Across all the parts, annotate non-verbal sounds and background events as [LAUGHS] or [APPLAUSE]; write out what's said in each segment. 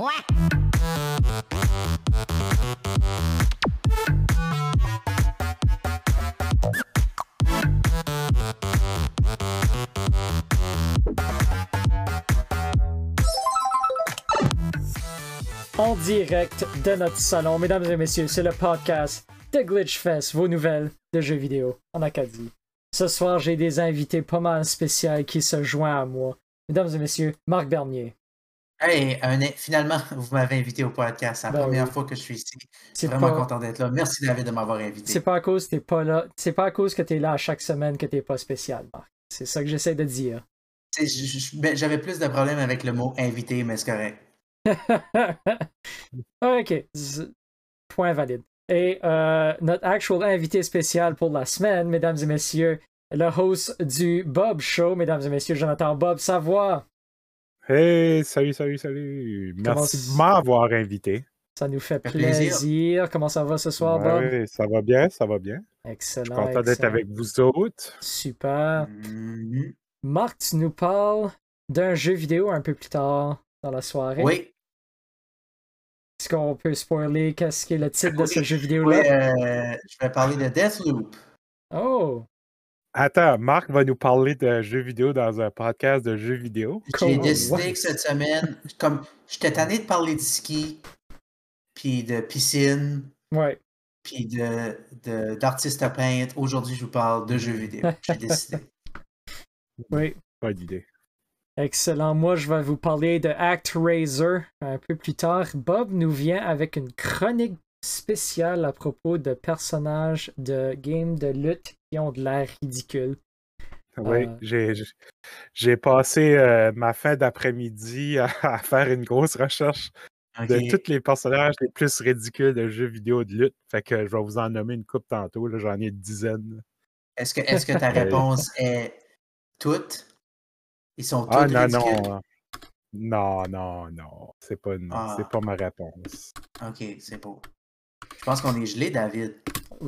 En direct de notre salon, mesdames et messieurs, c'est le podcast de Glitchfest, vos nouvelles de jeux vidéo en Acadie. Ce soir, j'ai des invités pas mal spéciaux qui se joignent à moi. Mesdames et messieurs, Marc Bernier. Hey, un- finalement, [LAUGHS] vous m'avez invité au podcast. C'est la Ben première oui. fois que je suis ici. Je C'est suis vraiment pas- content d'être là. Merci David de m'avoir invité. C'est pas à cause que t'es pas là. C'est pas à cause que t'es là à chaque semaine que t'es pas spécial, Marc. C'est ça que j'essaie de dire. Ben, J'avais plus de problèmes avec le mot invité, mais c'est correct. [LAUGHS] ok. Point valide. Et euh, notre actual invité spécial pour la semaine, mesdames et messieurs, le host du Bob Show, mesdames et messieurs, Jonathan Bob Savoie. Hey, salut, salut, salut. Merci de m'avoir invité. Ça nous fait plaisir. plaisir. Comment ça va ce soir, Bob? Ça va bien, ça va bien. Je Excellent. suis content d'être avec vous autres. Super. Mhm. Marc, tu nous parles d'un jeu vidéo un peu plus tard dans la soirée. Oui. Est-ce qu'on peut spoiler qu'est-ce qui est le titre de ce jeu oui, vidéo-là? euh, je vais parler de Deathloop. Oh! Attends, Marc va nous parler de jeux vidéo dans un podcast de jeux vidéo. J'ai décidé que cette semaine, comme j'étais tanné de parler de ski, puis de piscine, Ouais. puis de de- d'artistes peintres, aujourd'hui je vous parle de jeux vidéo. J'ai décidé. [LAUGHS] Oui. Pas d'idée. Excellent. Moi, je vais vous parler de ActRaiser un peu plus tard. Bob nous vient avec une chronique spéciale à propos de personnages de games de lutte qui ont de l'air ridicule. Oui, Euh. j'ai- passé euh, ma fin d'après-midi à, [LAUGHS] à faire une grosse recherche de tous les personnages les plus ridicules de jeux vidéo de lutte. Fait que je vais vous en nommer une coupe tantôt. J'en ai une dizaine. Est-ce que, est-ce que ta [LAUGHS] réponse est toutes? Ils sont tous Ah non, ridicules? non. Non, non, non. C'est pas, Ah. c'est pas ma réponse. Ok, c'est beau. Je pense qu'on est gelé, David.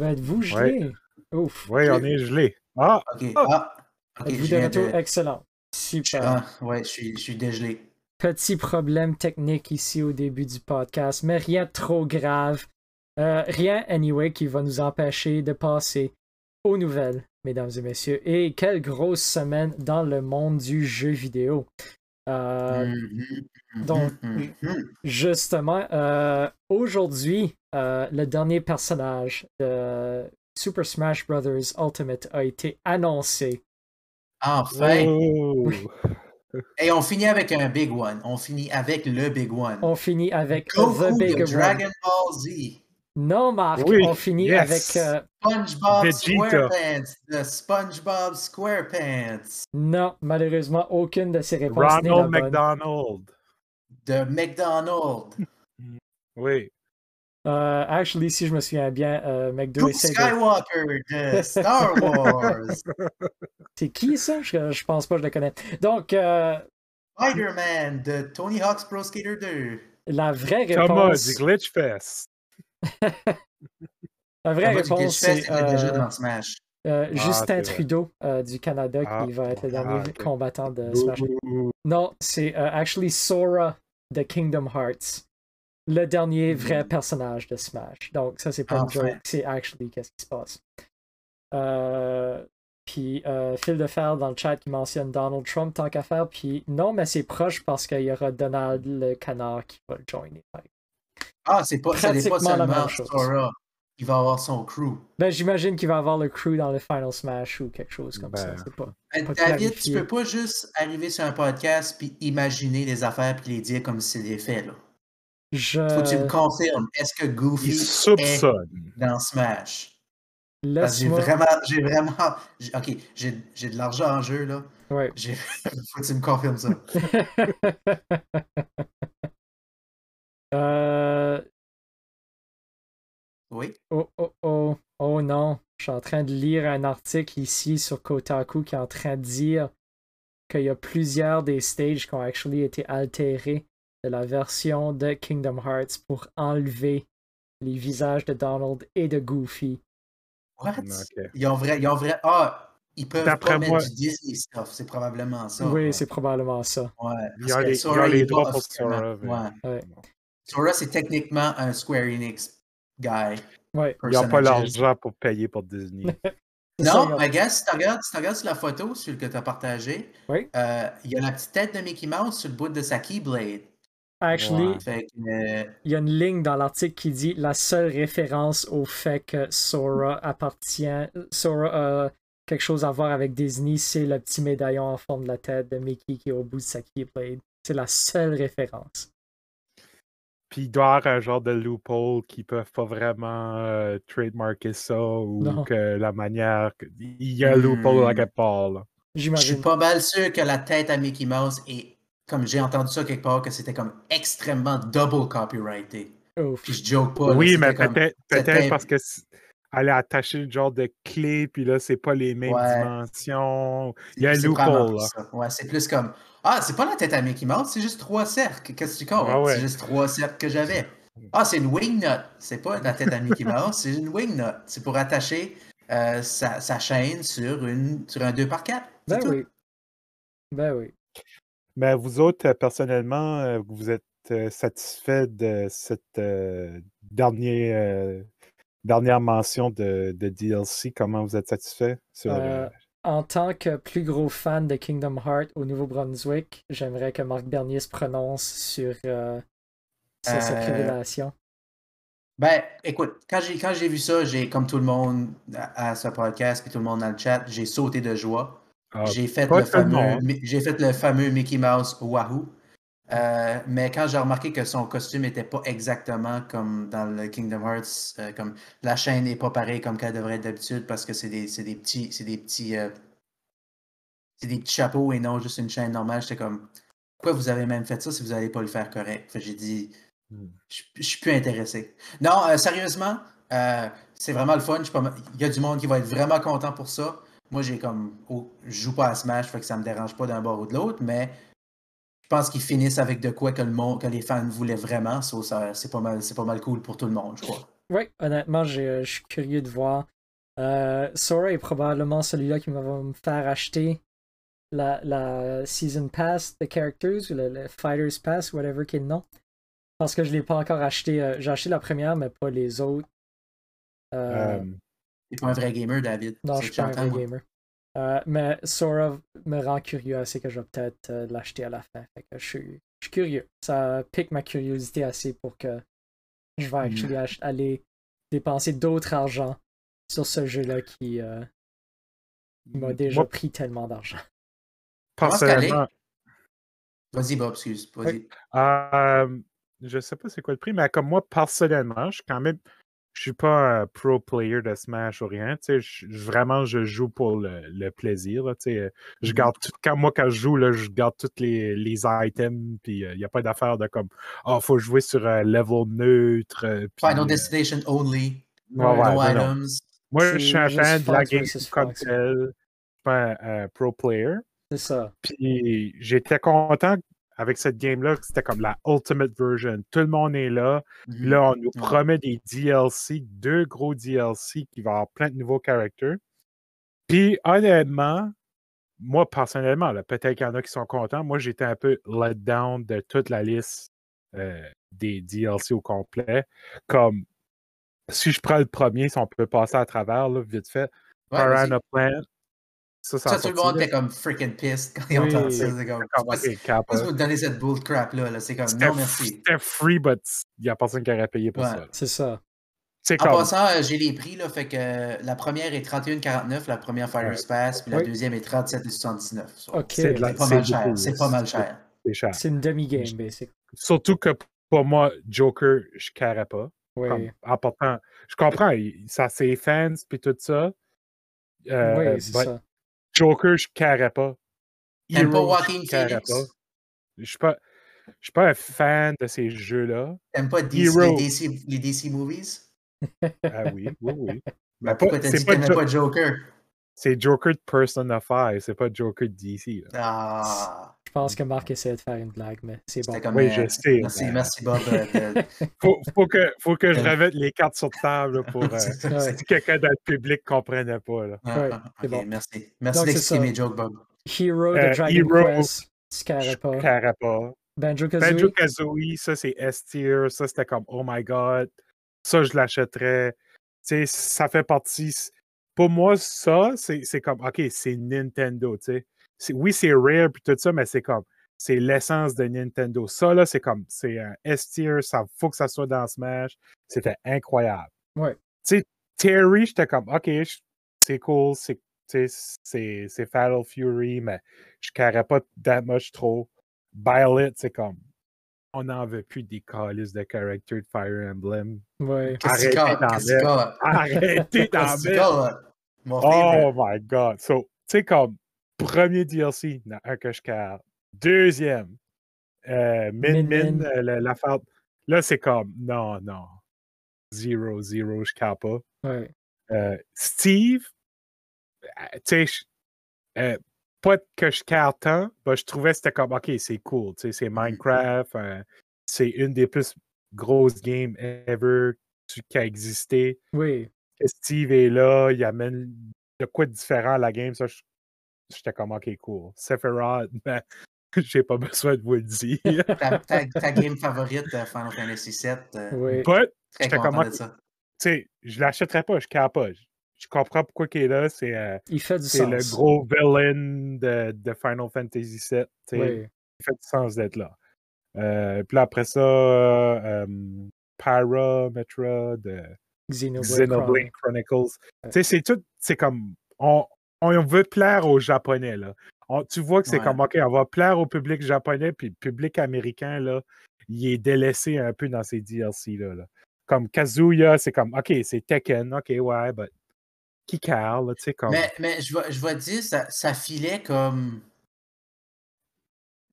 Êtes-vous gelé? Ouf. Oui, on est gelé. Ah! Ok. Ah. Ah! De retour? de. Excellent. Super. Ah, ouais, je suis, je suis dégelé. Petit problème technique ici au début du podcast, mais rien de trop grave. Euh, rien, anyway, qui va nous empêcher de passer aux nouvelles, mesdames et messieurs. Et quelle grosse semaine dans le monde du jeu vidéo. Euh, Mhm, donc, mhm, mhm. Justement, euh, aujourd'hui, euh, le dernier personnage de Super Smash Bros. Ultimate a été annoncé. Enfin! Oh! Et on finit avec un big one. On finit avec le big one. On finit avec Goku The Big de One. Dragon Ball Z. Non, Marc, Oui, on finit yes. avec. euh, SpongeBob Vegeta. SquarePants de SpongeBob SquarePants. Non, malheureusement, aucune de ces réponses n'est la Ronald bonne. McDonald. De McDonald's. Oui. Euh, actually, si je me souviens bien, euh, McDo Luke essaie de... Skywalker de Star [LAUGHS] Wars. C'est qui ça? Je, je pense pas je le connais. Donc, euh, Spider-Man de Tony Hawk's Pro Skater 2. la vraie Thomas réponse... du Glitchfest. [LAUGHS] La vraie Ah, réponse, Glitchfest, c'est déjà euh, dans Smash. euh, Ah, Justin. Trudeau euh, du Canada Ah, qui va être le ah, dernier ok. combattant de Smash. Ouh. Non, c'est euh, actually Sora de Kingdom Hearts. Le dernier vrai Mm. personnage de Smash. Donc, ça, c'est pas une joke, c'est actually qu'est-ce qui se passe. Euh, puis, euh, fil de fer dans le chat qui mentionne Donald Trump tant qu'à faire. Puis, non, mais c'est proche parce qu'il y aura Donald le canard qui va le joiner. Ah, c'est pas, ce n'est pas pratiquement la même seulement chose. Sora. Il va avoir son crew. Ben, j'imagine qu'il va avoir le crew dans le Final Smash ou quelque chose comme ça. Ben. C'est pas. Euh, Pas David, clarifié. tu peux pas juste arriver sur un podcast puis imaginer des affaires puis les dire comme si c'est des faits. Là. Je Faut que tu me confirmes. Est-ce que Goofy est dans Smash? Parce que j'ai vraiment, j'ai vraiment, ok, j'ai de l'argent en jeu là. Ouais. [LAUGHS] Faut que tu me confirmes ça. [LAUGHS] euh, Oui? Oh, oh, oh, oh non. Je suis en train de lire un article ici sur Kotaku qui est en train de dire qu'il y a plusieurs des stages qui ont actually été altérés de la version de Kingdom Hearts pour enlever les visages de Donald et de Goofy. What? Ok. Ils ont vrai, ils ont vrai. Ah, ils peuvent pas mettre du Disney stuff, c'est probablement ça. Oui, c'est probablement ça. Ouais. Il y a les, Sora, il y a les droits pour Sora. Ouais. Sora, c'est techniquement un Square Enix guy. Ouais. Ils n'ont pas l'argent pour payer pour Disney. [LAUGHS] non, mais gars, si tu regardes, si regardes sur la photo sur que tu as partagée, oui. euh, il y a la petite tête de Mickey Mouse sur le bout de sa Keyblade. Actually, euh, il y a une ligne dans l'article qui dit la seule référence au fait que Sora appartient, Sora a quelque chose à voir avec Disney, c'est le petit médaillon en forme de la tête de Mickey qui est au bout de sa Keyblade. C'est la seule référence. Puis il doit y avoir un genre de loophole qui peuvent pas vraiment euh, trademarker ça ou que la manière. Il y a un loophole à quelque part. Je suis pas mal sûr que la tête à Mickey Mouse est comme j'ai entendu ça quelque part, que c'était comme extrêmement double copyrighté. Puis je joke pas. Oui, mais peut-être parce que elle a attaché le genre de clé, puis là, c'est pas les mêmes dimensions. Il y a un loophole, là. Ouais, c'est plus comme Ah, c'est pas la tête à Mickey Mouse, c'est juste trois cercles. Qu'est-ce que tu comptes? Ah c'est juste trois cercles que j'avais. Ah, c'est une wingnut. C'est pas la tête à Mickey [LAUGHS] Mouse, c'est une wingnut. C'est pour attacher euh, sa, sa, chaîne sur, une, sur un 2x4. Ben oui. Ben oui. Mais vous autres, euh, personnellement, euh, vous êtes euh, satisfait de cette dernière, dernière mention de, DLC? Comment vous êtes satisfait? En tant que plus gros fan de Kingdom Hearts au Nouveau-Brunswick, j'aimerais que Marc Bernier se prononce sur, cette révélation. Ben, écoute, quand j'ai, quand j'ai vu ça, j'ai, comme tout le monde à, ce podcast, et tout le monde dans le chat, j'ai sauté de joie. Ah, j'ai fait, le fameux, j'ai fait le fameux Mickey Mouse Wahoo. Euh, mais quand j'ai remarqué que son costume n'était pas exactement comme dans le Kingdom Hearts, euh, comme la chaîne n'est pas pareille comme qu'elle devrait être d'habitude parce que c'est des, des, petits, c'est des petits, euh, c'est des petits chapeaux et non juste une chaîne normale. J'étais comme, pourquoi vous avez même fait ça si vous n'allez pas le faire correct? j'ai dit, hmm. je, suis plus intéressé. Non, sérieusement, c'est vraiment le fun. Il y a du monde qui va être vraiment content pour ça. Moi, j'ai comme. Oh, je joue pas à Smash, fait que ça me dérange pas d'un bord ou de l'autre, mais je pense qu'ils finissent avec de quoi que, le monde, que les fans voulaient vraiment. ça, c'est, pas mal, c'est pas mal cool pour tout le monde, je crois. Oui, honnêtement, je suis curieux de voir. Euh, Sora est probablement celui-là qui va me faire acheter la, la Season Pass de Characters ou le, Fighters Pass, whatever qui est le nom. Parce que je ne l'ai pas encore acheté. Euh, j'ai acheté la première, mais pas les autres. Euh, euh T'es pas un vrai gamer, David. Non, je suis pas un vrai gamer. Euh, mais Sora me rend curieux assez que je vais peut-être euh, l'acheter à la fin. Fait que je, suis, curieux. Ça pique ma curiosité assez pour que je vais mm. aller dépenser d'autres argent sur ce jeu-là qui, euh, m'a déjà pris tellement d'argent. Personnellement. Vas-y, Bob, excuse. Vas-y. je sais pas c'est quoi le prix, mais comme moi, personnellement, je suis quand même je suis pas un pro player de Smash ou rien. Je, vraiment, je joue pour le, plaisir. Là, je mmh garde tout, quand, moi, quand je joue, là, je garde tous les, les items. Puis il n'y a pas d'affaire de comme oh, faut jouer sur un level neutre. Final Destination only. no items. Moi, je suis un fan de la game comme tel. Je suis pas un, pro player. C'est ça. Puis j'étais content avec cette game-là, c'était comme la ultimate version. Tout le monde est là. Mmh là, on nous promet des DLC, deux gros DLC qui vont avoir plein de nouveaux caractères. Puis, honnêtement, moi, personnellement, peut-être qu'il y en a qui sont contents. Moi, j'étais un peu let down de toute la liste euh, des DLC au complet. Comme, si je prends le premier, si on peut passer à travers, vite fait. Piranha Plant, ça, ça, tout le monde était comme freaking pissed quand ils ont entendu ça. C'est comme, vous donner cette bull crap là. C'est comme, non merci. C'était free, but il n'y a personne qui aurait payé pour ça. C'est ça. En passant, euh, j'ai les prix, là, fait que euh, la première est 31,49, la première Fire Pass, puis la deuxième est 37,79. Ok. C'est pas, mal cher. C'est pas mal cher. C'est cher. C'est une demi-game, basic. Surtout que pour moi, Joker, je ne carrais pas. Oui. en portant, je comprends, ça c'est fans puis tout ça. Euh, oui, c'est ça. Joker, je ne pas. Pas Walking Phoenix? Je suis pas. Je suis pas un fan de ces jeux-là. T'aimes pas DC, les, DC, les, DC, movies? Ah oui, oui, oui. [LAUGHS] Mais pourquoi t'as dit que t'aimais pas Joker? C'est Joker de Persona 5, c'est pas Joker de DC. Ah. Je pense que Marc essayait de faire une blague, mais c'est bon. oui, je sais. Merci, merci Bob. Euh, faut, faut, que, faut que je remette les cartes sur table pour [LAUGHS] euh, si quelqu'un dans le public ne comprenait pas. Là. Ah, ah, bon. Merci. Merci d'expliquer mes jokes, Bob. Hero de euh, Dragon Hero, Quest, Scarapa. Banjo Kazooie. Banjo Kazooie, ça c'est S-tier. Ça c'était comme oh my god. Ça je l'achèterais. Tu sais, ça fait partie. Pour moi, ça, c'est comme OK, c'est Nintendo. Tu sais. Oui, c'est rare puis tout ça, mais c'est comme c'est l'essence de Nintendo. Ça, là, c'est comme, c'est un S-tier, ça faut que ça soit dans Smash. C'était incroyable. Ouais. Tu sais, Terry, j'étais comme, OK, c'est cool, c'est c'est Fatal Fury, mais je ne pas that much trop. Violet, c'est comme. On n'en veut plus des calices de character de Fire Emblem. Ouais. Arrêtez d'en mettre. Arrêtez d'en mettre. Oh my god. So, tu sais, comme premier DLC, un que je. Deuxième, euh, Min Min, Min euh, l'affaire. Là, c'est comme, non, non. Zero, zero, je carre pas. Ouais. Euh, Steve, euh, tu sais, pas que je carre tant, je trouvais que c'était comme, OK, c'est cool, tu sais, c'est mmh Minecraft, c'est une des plus grosses games ever qui a existé. Oui. Steve est là, il amène de quoi de différent à la game, ça, j'étais comme, OK, cool. Sephiroth, [LAUGHS] ben, j'ai pas besoin de vous le dire. [LAUGHS] ta, game favorite de Final Fantasy VII. oui. j'étais comme, tu sais, je l'achèterais pas, je pas je comprends pourquoi il est là. C'est euh, le gros villain de, de Final Fantasy VII. Il fait du sens d'être là. Euh, puis après ça, euh, Pyra, Metra, de Xenoblade, Chronicles. C'est tout, c'est comme, on, on, veut plaire aux Japonais. Là. tu vois que c'est comme, OK, on va plaire au public japonais, puis le public américain, là, il est délaissé un peu dans ces DLC. Là. Comme Kazuya, c'est comme, OK, c'est Tekken, OK, ouais, but qui carle, tu sais, comme. Mais, mais je, vais, je dire, ça, ça filait comme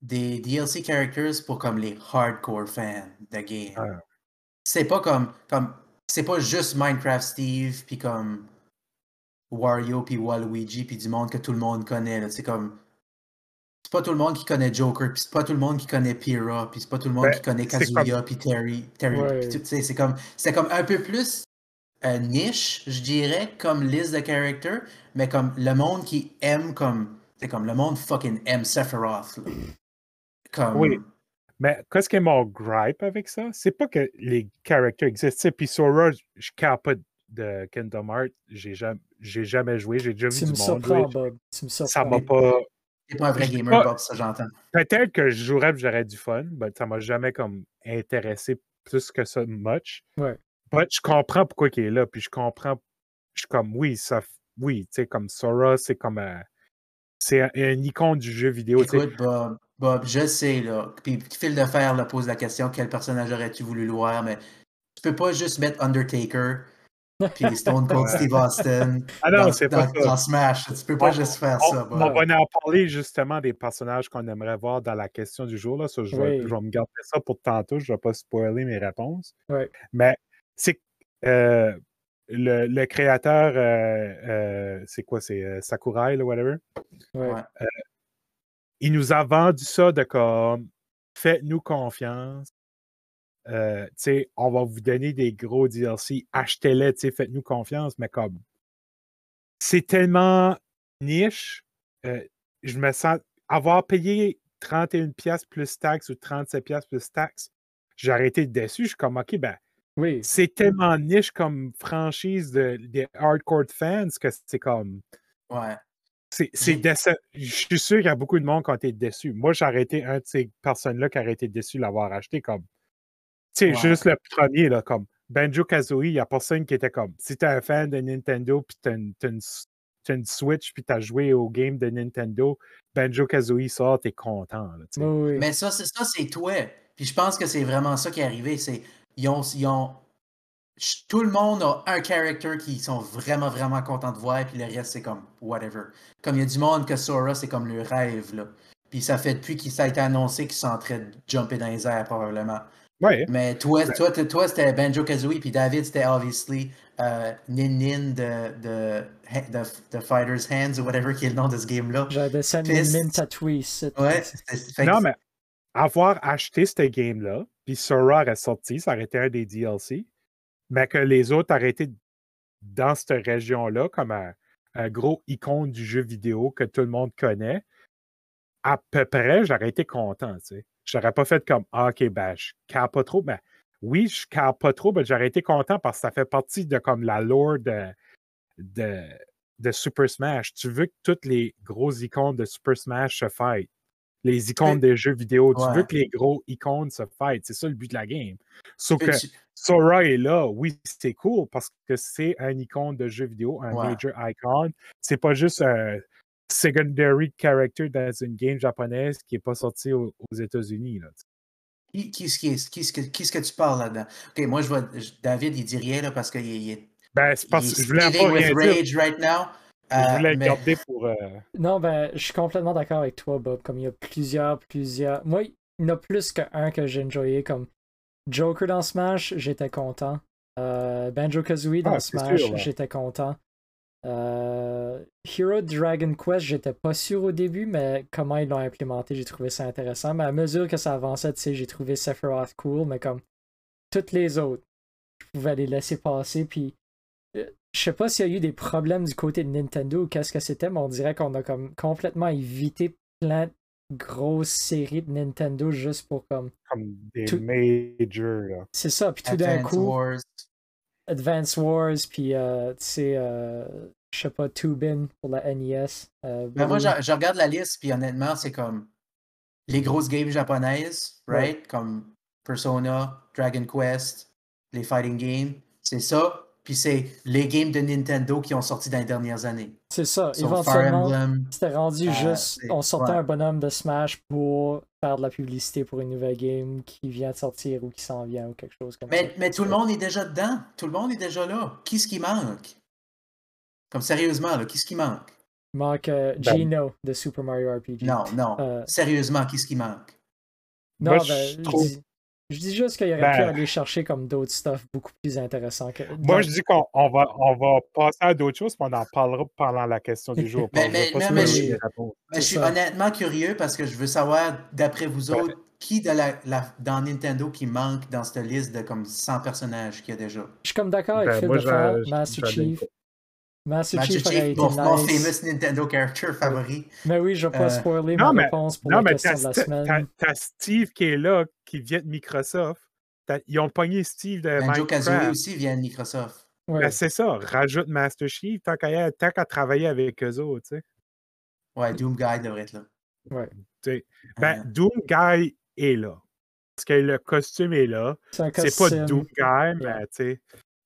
des DLC characters pour comme les hardcore fans de game. C'est pas comme, comme c'est pas juste Minecraft Steve puis comme Wario puis Waluigi puis du monde que tout le monde connaît c'est comme c'est pas tout le monde qui connaît Joker puis c'est pas tout le monde qui connaît Pyrrha puis c'est pas tout le monde ben, qui connaît Kazuya puis Terry Terry c'est comme c'est comme un peu plus niche, je dirais, comme liste de characters, mais comme le monde qui aime comme. C'est comme le monde fucking aime Sephiroth. Comme... Oui. Mais qu'est-ce qui est mon gripe avec ça? C'est pas que les characters existent. Puis Sora, je pas de Kingdom Hearts. J'ai jamais, jamais joué. J'ai déjà vu du monde. Bob. Tu me ça m'a pas. T'es pas un vrai gamer, Bob, ça j'entends. Peut-être que je jouerais et j'aurais du fun, mais ça m'a jamais comme intéressé plus que ça much. Ouais je comprends pourquoi il est là, puis je comprends. Je suis comme, oui, ça, oui, tu sais, comme Sora, c'est comme un, c'est un, icône du jeu vidéo. Écoute, Bob, Bob, je sais, là. Puis Phil de Fer là, pose la question quel personnage aurais-tu voulu le voir, mais tu peux pas juste mettre Undertaker puis Stone Cold Steve Austin ah non, c'est pas dans, Smash. Tu peux pas juste faire ça. On, va en parler justement des personnages qu'on aimerait voir dans la question du jour. Là. je, vais, je, vais, me garder ça pour tantôt. Je ne vais pas spoiler mes réponses. Mais c'est euh, le, le, créateur, euh, euh, c'est quoi, c'est Sakurai, ou whatever. il nous a vendu ça de comme faites-nous confiance. On va vous donner des gros DLC, achetez-les, faites-nous confiance, mais comme c'est tellement niche, je me sens avoir payé 31 pièces plus taxes ou 37 pièces plus taxes, j'ai arrêté déçu. Je suis comme, OK, ben, c'est tellement niche comme franchise de, des hardcore fans que c'est comme. Ouais. C'est, Je suis sûr qu'il y a beaucoup de monde qui ont été déçus. Moi, j'ai arrêté un de ces personnes-là qui a été déçu de l'avoir acheté. Comme. Tu sais, juste le premier, là, comme Banjo Kazooie, il n'y a personne qui était comme. Si tu es un fan de Nintendo, puis tu as, une Switch, puis tu as joué au game de Nintendo, Banjo Kazooie sort, tu es content. Mais ça, c'est, ça, c'est toi. Puis je pense que c'est vraiment ça qui est arrivé. C'est ils ont, tout le monde a un character qui sont vraiment, vraiment contents de voir, puis le reste, c'est comme whatever. Comme il y a du monde que Sora, c'est comme le rêve, là. Puis ça fait depuis ça a été annoncé qu'ils sont en train de jumper dans les airs, probablement. Ouais. Mais toi, toi, toi c'était Banjo Kazooie, puis David, c'était obviously euh, Nin Nin de, de, de, Fighter's Hands ou whatever qui est le nom de ce game-là. J'avais ça Nin Nin Tatooine. Ouais. Non, mais avoir acheté ce game-là, puis Sora est sorti, ça aurait été un des DLC, mais que les autres auraient été dans cette région-là comme un, gros icône du jeu vidéo que tout le monde connaît, à peu près, j'aurais été content, tu sais. J'aurais pas fait comme ah, OK, ben, je carre pas trop, mais oui, je carre pas trop, mais j'aurais été content parce que ça fait partie de comme la lore de, de, Super Smash. Tu veux que toutes les gros icônes de Super Smash se fight. Les icônes des jeux vidéo. Tu veux que les gros icônes se fight. C'est ça le but de la game. Sauf que Sora est là. Oui, c'est cool parce que c'est un icône de jeu vidéo, un major icon. C'est pas juste un secondary character dans une game japonaise qui n'est pas sorti aux, États-Unis. Qui, qui, qui, qui, ce que tu parles là-dedans? Ok, moi, je vois David, il dit rien là, parce qu'il est. Ben, c'est parce que je voulais pas rien rage dire. right now. je voulais euh, garder pour. Euh, non, ben, je suis complètement d'accord avec toi, Bob. Comme il y a plusieurs, plusieurs. Moi, il y en a plus qu'un que j'ai enjoyé. Comme Joker dans Smash, j'étais content. Euh, Banjo Kazooie dans ah, Smash, j'étais content. Euh, Hero Dragon Quest, j'étais pas sûr au début, mais comment ils l'ont implémenté, j'ai trouvé ça intéressant. Mais à mesure que ça avançait, tu sais, j'ai trouvé Sephiroth cool, mais comme toutes les autres, je pouvais les laisser passer. Puis euh, je sais pas s'il y a eu des problèmes du côté de Nintendo ou qu'est-ce que c'était, mais on dirait qu'on a comme complètement évité plein de grosses séries de Nintendo juste pour comme. Comme des majors, C'est ça, puis tout d'un coup. Advance Wars, puis euh, tu sais, euh, je sais pas, Tubin pour la NES. Euh, ben moi, je, regarde la liste, puis honnêtement, c'est comme les grosses games japonaises, right? Comme Persona, Dragon Quest, les fighting games. C'est ça. Puis c'est les games de Nintendo qui ont sorti dans les dernières années. C'est ça. Éventuellement, c'était rendu juste. On sortait un bonhomme de Smash pour faire de la publicité pour une nouvelle game qui vient de sortir ou qui s'en vient ou quelque chose comme mais, ça. Mais tout le monde est déjà dedans. Tout le monde est déjà là. Qu'est-ce qui manque? Comme sérieusement, là, qu'est-ce qui manque? Il manque euh, ben Gino de Super Mario RPG. Non, non. Euh, sérieusement, qu'est-ce qui manque? Non, ben, je, dis, je, dis, juste qu'il aurait pu ben aller chercher comme d'autres stuff beaucoup plus intéressants. Que... Moi, je dis qu'on va, on va passer à d'autres choses, mais on en parlera pendant la question du jour. mais, [LAUGHS] mais, mais, je, je, suis honnêtement curieux parce que je veux savoir, d'après vous autres, qui de la, dans Nintendo qui manque dans cette liste de comme 100 personnages qu'il y a déjà? Je suis comme d'accord avec Phil de faire Master Chief. Master, Chief, Chief mon, nice. mon famous Nintendo character favori. Mais oui, je vais pas euh, spoiler ma réponse pour non, la question de la semaine. T'as Steve qui est là, qui vient de Microsoft. Ils ont pogné Steve de Banjo Kazooie aussi vient de Microsoft. Ben, c'est ça, rajoute Master Chief tant qu'à travailler avec eux autres, tu sais. Ouais, Doom Guy devrait être là. Ouais. ben, euh. Doom Guy est là. Parce que le costume est là. C'est pas Doom Guy, mais tu sais.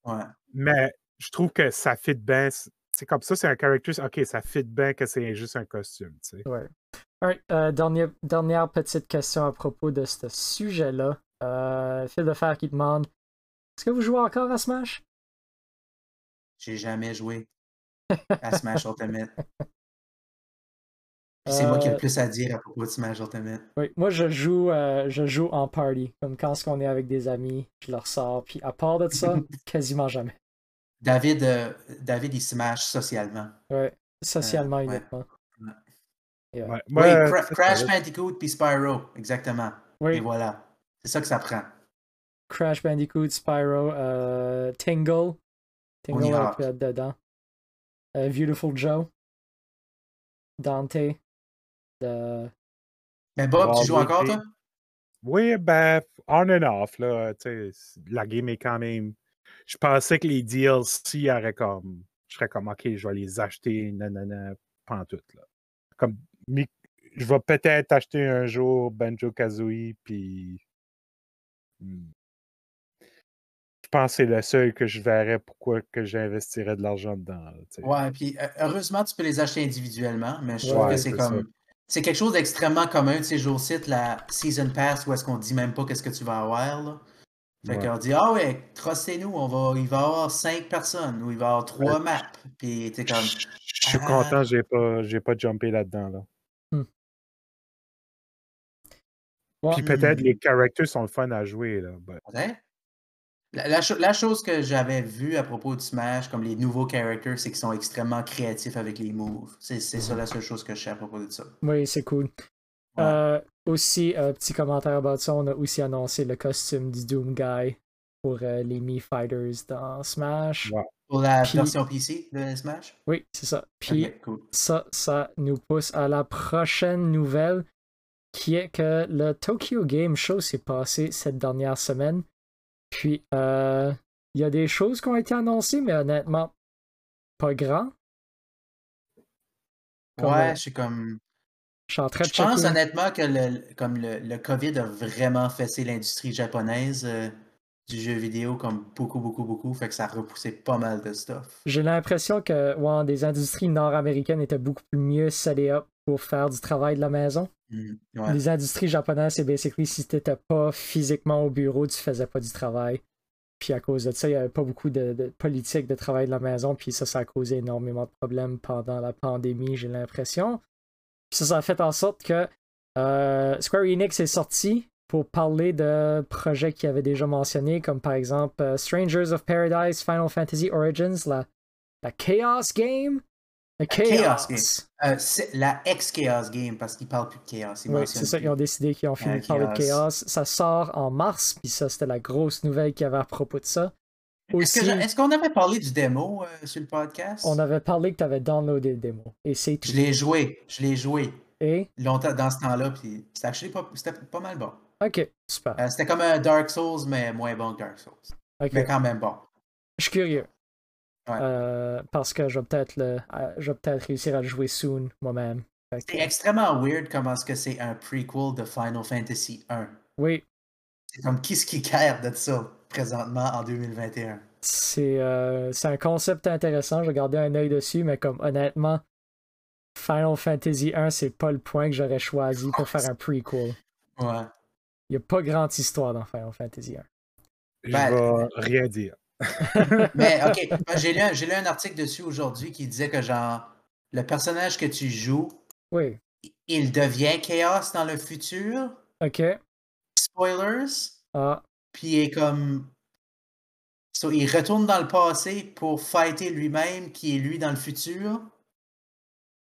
Ouais. Mais je trouve que ça fit bien. C'est comme ça, c'est un character. Ok, ça fit bien que c'est juste un costume. Tu sais. Ouais. Euh, dernière, dernière, petite question à propos de ce sujet-là. Euh, Phil de Fer qui demande Est-ce que vous jouez encore à Smash? J'ai jamais joué à Smash Ultimate. C'est moi qui ai le euh, plus à dire à propos de Smash Ultimate. Oui, moi je joue, euh, je joue en party. Comme quand on est avec des amis, je leur sors. Puis à part de ça, [LAUGHS] quasiment jamais. David, euh, David, il smash socialement. Oui, socialement uniquement. oui, Crash Bandicoot puis Spyro, exactement. Et voilà. C'est ça que ça prend. Crash Bandicoot, Spyro, Tingle. Tingle avec dedans. Beautiful Joe. Dante. Mais Bob, tu joues encore, toi? Oui, ben, on and off, là. La game est quand même. Je pensais que les DLC auraient comme. Je serais comme, OK, je vais les acheter, nanana, pas tout, là. Comme, je vais peut-être acheter un jour Banjo Kazooie, puis. Hmm, je pense que c'est le seul que je verrais pourquoi que j'investirais de l'argent dedans. ouais, puis heureusement, tu peux les acheter individuellement, mais je trouve que c'est comme c'est quelque chose d'extrêmement commun de ces jours-ci, la Season Pass, où est-ce qu'on dit même pas qu'est-ce que tu vas avoir. Là. Fait qu'on dit, ah ouais, trustez-nous, on va, il va y avoir cinq personnes, ou il va y avoir trois maps. Puis t'es comme. Je suis content, j'ai pas, j'ai pas jumpé là-dedans. Là. Hmm. Puis peut-être les characters sont fun à jouer. Là, La, chose que j'avais vue à propos du Smash, comme les nouveaux characters, c'est qu'ils sont extrêmement créatifs avec les moves. C'est ça la seule chose que je sais à propos de ça. Oui, c'est cool. Euh, aussi, un petit commentaire about ça, on a aussi annoncé le costume du Doom Guy pour euh, les Mii Fighters dans Smash. Pour la version PC de Smash? Oui, c'est ça. Puis ça, ça nous pousse à la prochaine nouvelle qui est que le Tokyo Game Show s'est passé cette dernière semaine. Puis, euh, il y a des choses qui ont été annoncées, mais honnêtement, pas grand. ouais, je suis comme. Je, pense honnêtement que le, comme le, le, COVID a vraiment fessé l'industrie japonaise euh, du jeu vidéo comme beaucoup, beaucoup, beaucoup. Fait que ça a repoussé pas mal de stuff. J'ai l'impression que ouais, des industries nord-américaines étaient beaucoup mieux set up pour faire du travail de la maison. Mm, Les industries japonaises, c'est basically si t'étais pas physiquement au bureau, tu faisais pas du travail. Puis à cause de ça, il n'y avait pas beaucoup de, de, politique de travail de la maison. Puis ça, ça a causé énormément de problèmes pendant la pandémie, j'ai l'impression. Puis ça, ça a fait en sorte que euh, Square Enix est sorti pour parler de projets qu'il avait déjà mentionnés, comme par exemple euh, Strangers of Paradise, Final Fantasy Origins, la, la Chaos Game? La Chaos, Game. Euh, la ex-Chaos Game, parce qu'ils parlent plus de Chaos. Oui, c'est ça, ils ont décidé qu'ils ont fini de parler de Chaos. Ça sort en mars, puis ça, c'était la grosse nouvelle qu'il y avait à propos de ça. Est-ce qu'on avait parlé du démo euh, sur le podcast? On avait parlé que tu avais downloadé le démo. Et c'est Je l'ai joué, je l'ai joué. Et? Longtemps dans ce temps-là, puis c'était pas, pas mal bon. Ok, super. Euh, c'était comme un Dark Souls, mais moins bon que Dark Souls. Mais quand même bon. Je suis curieux. Euh, parce que je vais peut-être le, je vais peut-être réussir à le jouer soon moi-même. C'est extrêmement weird comment est-ce que c'est un prequel de Final Fantasy 1. Oui. C'est comme qui ce qui care de ça? Présentement en 2021. C'est un concept intéressant, j'ai gardé un œil dessus, mais comme honnêtement, Final Fantasy 1, c'est pas le point que j'aurais choisi pour faire un prequel. Ouais. Il n'y a pas grande histoire dans Final Fantasy 1. Je ben, vais rien dire. [LAUGHS] mais ok, [LAUGHS] ben, j'ai lu, lu, un article dessus aujourd'hui qui disait que genre le personnage que tu joues, oui. il devient Chaos dans le futur. Ok. Spoilers. Ah. Puis il est comme. So, il retourne dans le passé pour fighter lui-même, qui est lui dans le futur.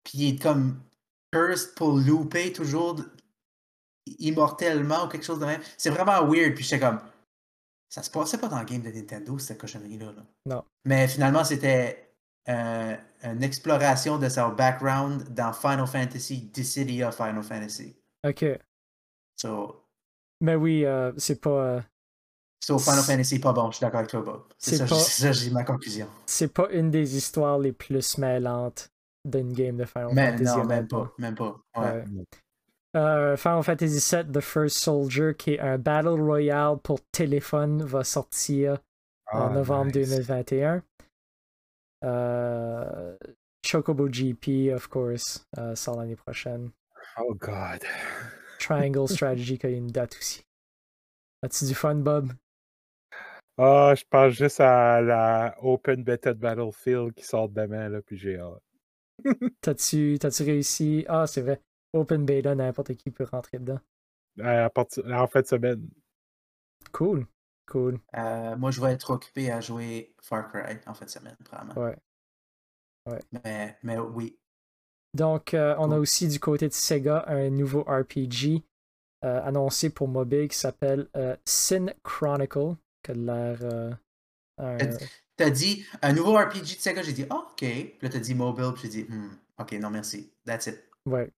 Puis il est comme cursed pour louper toujours immortellement ou quelque chose de même. C'est vraiment weird. Puis j'étais comme. Ça se passait pas dans le game de Nintendo, cette cochonnerie-là. Non. Mais finalement, c'était euh, une exploration de son background dans Final Fantasy, The City of Final Fantasy. Ok. So. Mais oui, euh, c'est pas. So, Final Fantasy, pas bon, je suis d'accord avec toi, Bob. C'est ça, ça j'ai ma conclusion. C'est pas une des histoires les plus mêlantes d'une game de Final Fantasy. Non, même pas. Même pas. Ouais. Euh, Final Fantasy VII The First Soldier, qui est un Battle Royale pour téléphone, va sortir en ah, novembre 2021. Euh, Chocobo GP, of course, euh, sort l'année prochaine. Oh God. Triangle Strategy, qui a une date aussi. As-tu du fun, Bob? Ah, je pense juste à la Open Beta de Battlefield qui sort demain, là, puis j'ai hâte. [LAUGHS] T'as-tu réussi? Ah, c'est vrai. Open beta, n'importe qui peut rentrer dedans. à partir, en fait, semaine. Cool. Cool. Euh, moi, je vais être occupé à jouer Far Cry en fin de semaine, probablement. Ouais. ouais. Mais, mais oui. Donc, euh, on a aussi du côté de Sega un nouveau RPG euh, annoncé pour mobile qui s'appelle Sin Chronicle, a l'air. T'as dit un nouveau RPG de Sega, j'ai dit, oh, ok. Puis là, t'as dit mobile, puis j'ai dit, hmm, ok, non, merci. That's it. Ouais.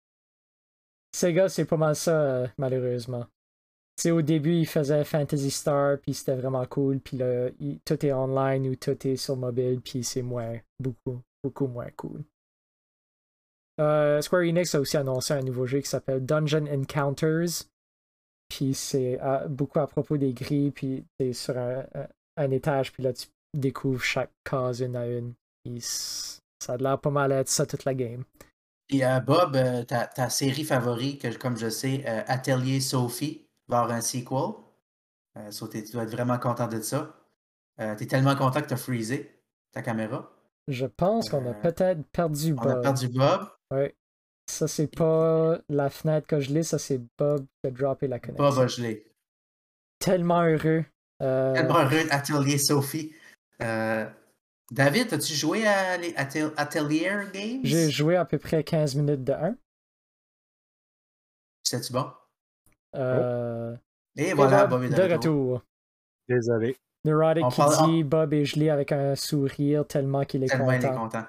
Sega, c'est pas mal ça, euh, malheureusement. sais, au début, ils faisaient Fantasy Star, puis c'était vraiment cool, puis là, tout est online ou tout est sur mobile, puis c'est moins, beaucoup, beaucoup moins cool. Euh, Square Enix a aussi annoncé un nouveau jeu qui s'appelle Dungeon Encounters, puis c'est beaucoup à propos des grilles, puis c'est sur un, étage, puis là, tu découvres chaque case une à une. ça a l'air pas mal être ça toute la game. Et euh, Bob, euh, ta, série favorite, que, comme je sais, euh, Atelier Sophie, va avoir un sequel. tu dois être vraiment content de ça. tu es tellement content que tu as freezé ta caméra. Je pense qu'on a peut-être perdu Bob. On a perdu Bob. Oui. Ça, c'est pas la fenêtre que je l'ai, ça, c'est Bob qui a droppé la connexion. Bob, je l'ai. Tellement heureux. Euh, Tellement heureux, Atelier Sophie. Euh, David, as-tu joué à Atelier Games? J'ai joué à peu près 15 minutes de 1. C'était-tu bon? Euh... Et voilà, Bob est de, retour. Désolé. Neurotic qui dit Bob est gelé avec un sourire tellement qu'il est tellement content. il est content.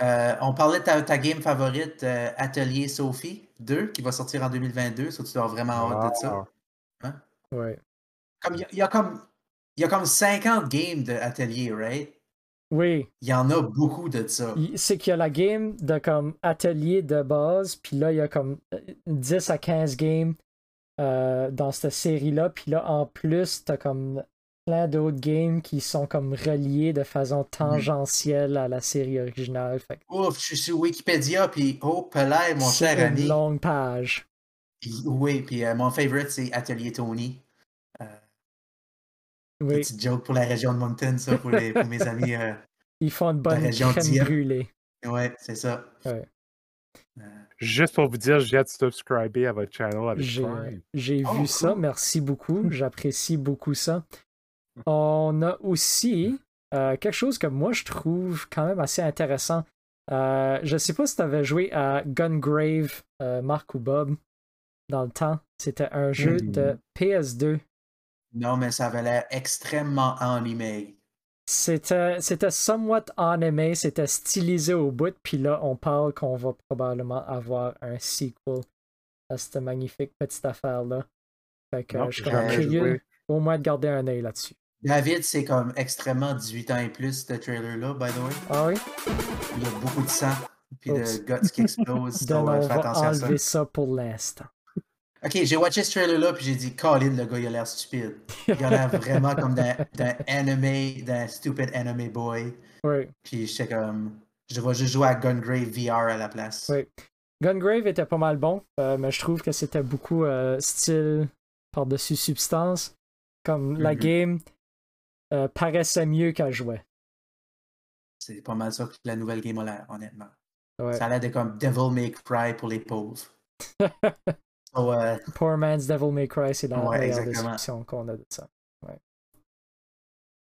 Euh, on parlait de ta, game favorite, euh, Atelier Sophie 2, qui va sortir en 2022. Ça, tu dois vraiment hâte de ça. Hein? Ouais. Comme, il, y a, comme, il y a comme 50 games d'Atelier, right? Oui. Il y en a beaucoup de ça. C'est qu'il y a la game de comme atelier de base, puis là, il y a comme 10 à 15 games euh, dans cette série-là. Puis là, en plus, t'as comme plein d'autres games qui sont comme reliés de façon mm-hmm. tangentielle à la série originale. Ouf, je suis sur Wikipédia, puis oh, Pelay, mon cher ami. C'est une longue page. oui, puis euh, mon favorite, c'est Atelier Tony. Euh, oui. Petite joke pour la région de Mountain, ça, pour, les, pour mes amis. Euh, [LAUGHS] Ils font une bonne crème brûlée. Ouais, c'est ça. Ouais. Juste pour vous dire, j'ai subscribé à votre channel avec J'ai oh, vu ça, merci beaucoup. J'apprécie beaucoup ça. On a aussi euh, quelque chose que moi je trouve quand même assez intéressant. Euh, je sais pas si tu avais joué à Gungrave, euh, Marc ou Bob, dans le temps. C'était un jeu hmm. de PS2. Non, mais ça avait l'air extrêmement animé. C'était, c'était somewhat animé, c'était stylisé au bout, puis là, on parle qu'on va probablement avoir un sequel à cette magnifique petite affaire-là. Fait que je suis curieux au moins de garder un œil là-dessus. David, c'est comme extrêmement 18 ans et plus, ce trailer-là, by the way. Ah oui? Il y a beaucoup de sang, puis de guts qui explosent. [LAUGHS] Donc, on va enlever ça. pour l'instant. Ok, j'ai watché ce trailer-là, puis j'ai dit, Colin, le gars, il a l'air stupide. Il a l'air vraiment comme d'un anime, d'un stupid anime boy. Oui. Puis j'étais comme, je vais juste jouer à Gungrave VR à la place. Oui. Gungrave était pas mal bon, euh, mais je trouve que c'était beaucoup euh, style par-dessus substance. Comme la mm-hmm. game, euh, paraissait mieux qu'elle jouait. C'est pas mal ça que la nouvelle game a l'air, honnêtement. Ouais. Ça a l'air de comme Devil May Cry pour les pauvres. [LAUGHS] so, uh... Poor Man's Devil May Cry, c'est la ouais, meilleure description qu'on a de ça. Ouais.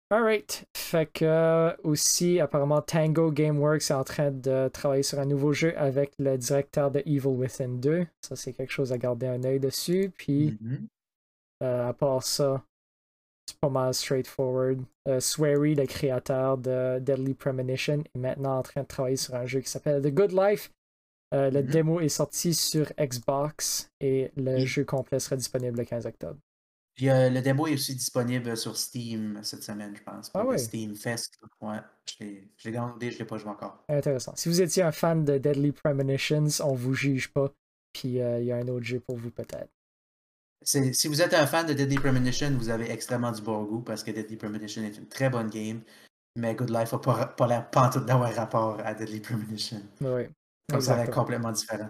Alright. Fait que euh, aussi, apparemment, Tango Gameworks est en train de travailler sur un nouveau jeu avec le directeur de Evil Within 2. Ça, c'est quelque chose à garder un œil dessus. Puis, mm-hmm. euh, à part ça, c'est pas mal straightforward. Euh, Swery, le créateur de Deadly Premonition, est maintenant en train de travailler sur un jeu qui s'appelle The Good Life. Euh, le mm-hmm. démo est sorti sur Xbox et le jeu complet sera disponible le 15 octobre. le démo est aussi disponible sur Steam cette semaine, je pense. Ah Steam Fest. Ouais, je l'ai downloadé, je ne l'ai pas joué encore. Intéressant. Si vous étiez un fan de Deadly Premonitions, on vous juge pas. Puis euh, il y a un autre jeu pour vous peut-être. Si vous êtes un fan de Deadly Premonition, vous avez extrêmement du bon goût parce que Deadly Premonition est une très bonne game, mais Good Life n'a pas, pas l'air pantoute d'avoir rapport à Deadly Premonition. Oui. Donc ça va être complètement différent.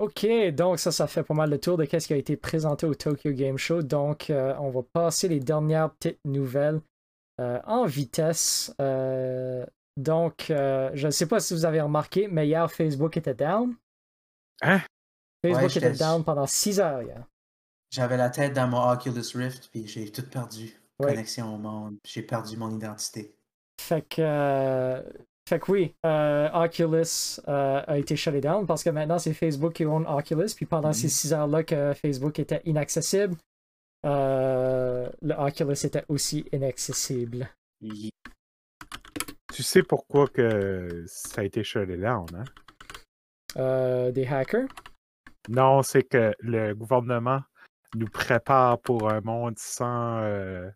Ok, donc ça, ça fait pas mal le tour de ce qui a été présenté au Tokyo Game Show. Donc, euh, on va passer les dernières petites nouvelles euh, en vitesse. Euh, donc, je ne sais pas si vous avez remarqué, mais hier, Facebook était down. Hein? Facebook était down pendant 6 heures hier. J'avais la tête dans mon Oculus Rift, puis j'ai tout perdu. Connexion au monde, j'ai perdu mon identité. Fait que, euh, fait que oui, euh, Oculus euh, a été shut down parce que maintenant c'est Facebook qui own Oculus, puis pendant ces 6 mm-hmm. heures-là que Facebook était inaccessible, le Oculus était aussi inaccessible. Tu sais pourquoi que ça a été shut down, hein? des hackers? Non, c'est que le gouvernement nous prépare pour un monde sans, euh,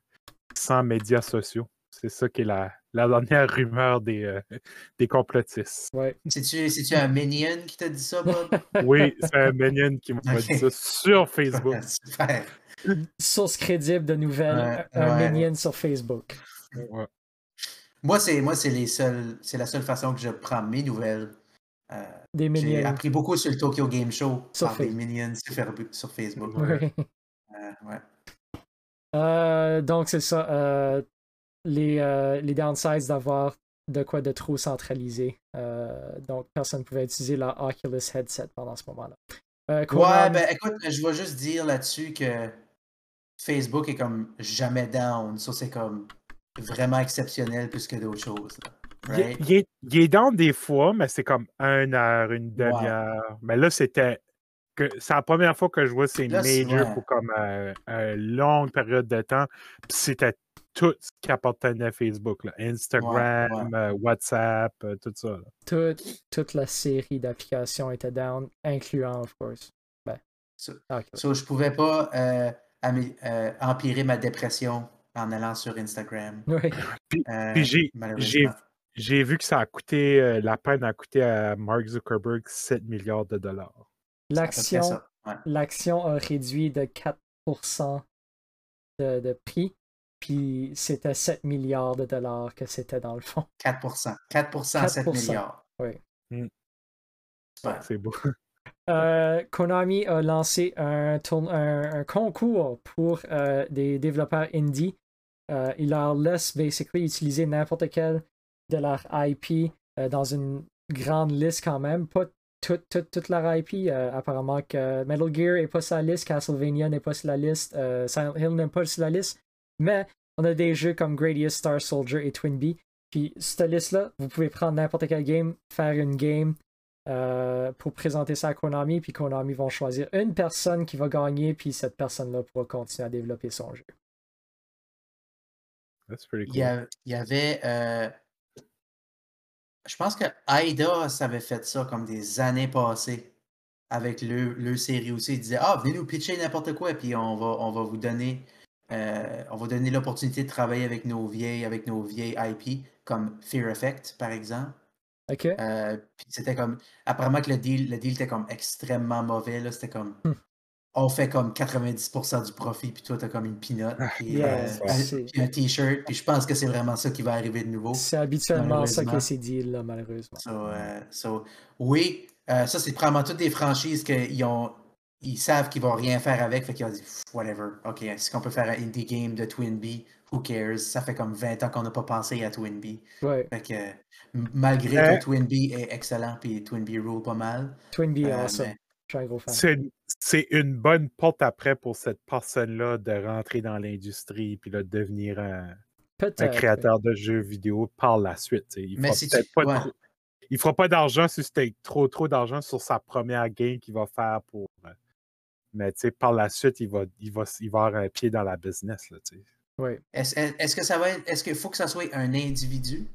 sans médias sociaux. C'est ça qui est la, la dernière rumeur des, euh, des complotistes. Ouais. C'est-tu un minion qui t'a dit ça, Bob? [LAUGHS] oui, c'est un minion qui m'a dit ça sur Facebook. [LAUGHS] Super. Source crédible de nouvelles, un minion sur Facebook. Moi, c'est moi, c'est les seuls. C'est la seule façon que je prends mes nouvelles. Euh, des. J'ai appris beaucoup sur le Tokyo Game Show sur par des minions sur, Facebook. Euh, ouais. Euh, donc, c'est ça. les, les downsides d'avoir de quoi de trop centralisé. donc, personne ne pouvait utiliser la Oculus headset pendant ce moment-là. Ouais, ben écoute, je vais juste dire là-dessus que Facebook est comme jamais down. Ça, c'est comme vraiment exceptionnel plus que d'autres choses. Il, est, il, down des fois, mais c'est comme une heure, une demi-heure. Mais là, c'était. C'est la première fois que je vois ces majors pour comme euh, une longue période de temps. c'était tout ce qui appartenait à Facebook. Instagram, euh, WhatsApp, euh, tout ça. toute la série d'applications était down, incluant, of course. Ben, so, je pouvais pas euh, empirer ma dépression en allant sur Instagram. Oui. Puis, euh, j'ai vu que ça a coûté, euh, la peine a coûté à Mark Zuckerberg 7 milliards de dollars. L'action l'action a réduit de 4% de, de, prix, puis c'était 7 milliards de dollars que c'était dans le fond. 4%. 4%, 7 milliards. Oui. Hmm. C'est beau. Euh, Konami a lancé un, un, concours pour euh, des développeurs indie. Euh, il leur laisse basically utiliser n'importe quel de leur IP dans une grande liste quand même. Pas toute, leur IP. apparemment que Metal Gear n'est pas sur la liste, Castlevania n'est pas sur la liste, Silent Hill n'est pas sur la liste. Mais on a des jeux comme Gradius, Star Soldier et Twin Puis cette liste-là, vous pouvez prendre n'importe quel game, faire une game, euh, pour présenter ça à Konami, puis Konami vont choisir une personne qui va gagner, puis cette personne-là pourra continuer à développer son jeu. Il, y avait. Euh, je pense que Aida avait fait ça comme des années passées avec le, le série aussi. Il disait Ah, venez nous pitcher n'importe quoi, puis on va, on va vous donner. Euh, on va donner l'opportunité de travailler avec nos vieilles, avec nos vieilles IP, comme Fear Effect, par exemple. OK. Euh, puis c'était comme. Apparemment que le deal, le deal était comme extrêmement mauvais. Là. C'était comme. On fait comme 90% du profit, puis toi, t'as comme une pinotte, ah, puis, euh, un t-shirt. Puis je pense que c'est vraiment ça qui va arriver de nouveau. C'est habituellement ça que c'est deal, là, malheureusement. So, oui, euh, ça, c'est probablement toutes des franchises qu'ils ont. Ils savent qu'ils vont rien faire avec, fait qu'ils ont dit whatever. Ok, est-ce qu'on peut faire un indie game de Twin Bee? who cares? Ça fait comme 20 ans qu'on n'a pas pensé à Twin Bee. Ouais. Fait que, malgré que Twin Bee est excellent puis Twin Bee roule pas mal. Twin Bee, euh, awesome. Suis un gros fan. C'est une bonne porte après pour cette personne-là de rentrer dans l'industrie puis de devenir un, un créateur de jeux vidéo par la suite. Il ne fera fera pas d'argent si c'était trop trop d'argent sur sa première game qu'il va faire pour. Euh, mais par la suite, il va, il, va, il va avoir un pied dans la business. Là, est-ce que ça va être. Est-ce qu'il faut que ça soit un individu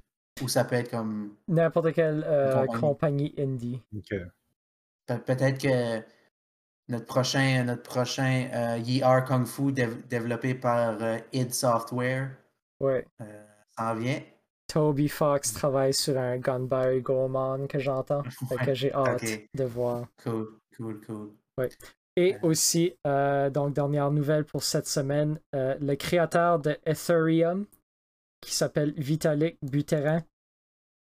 ou ça peut être comme. N'importe quelle euh, compagnie? indie. Peut-être que notre prochain, notre prochain euh, Kung Fu développé par euh, id Software. Ouais. Euh, en vient. Toby Fox travaille sur un Gunbury Goemon que j'entends. [LAUGHS] que j'ai hâte de voir. Cool, cool, cool. Ouais. Et aussi, euh, donc, dernière nouvelle pour cette semaine, le créateur de Ethereum, qui s'appelle Vitalik Buterin,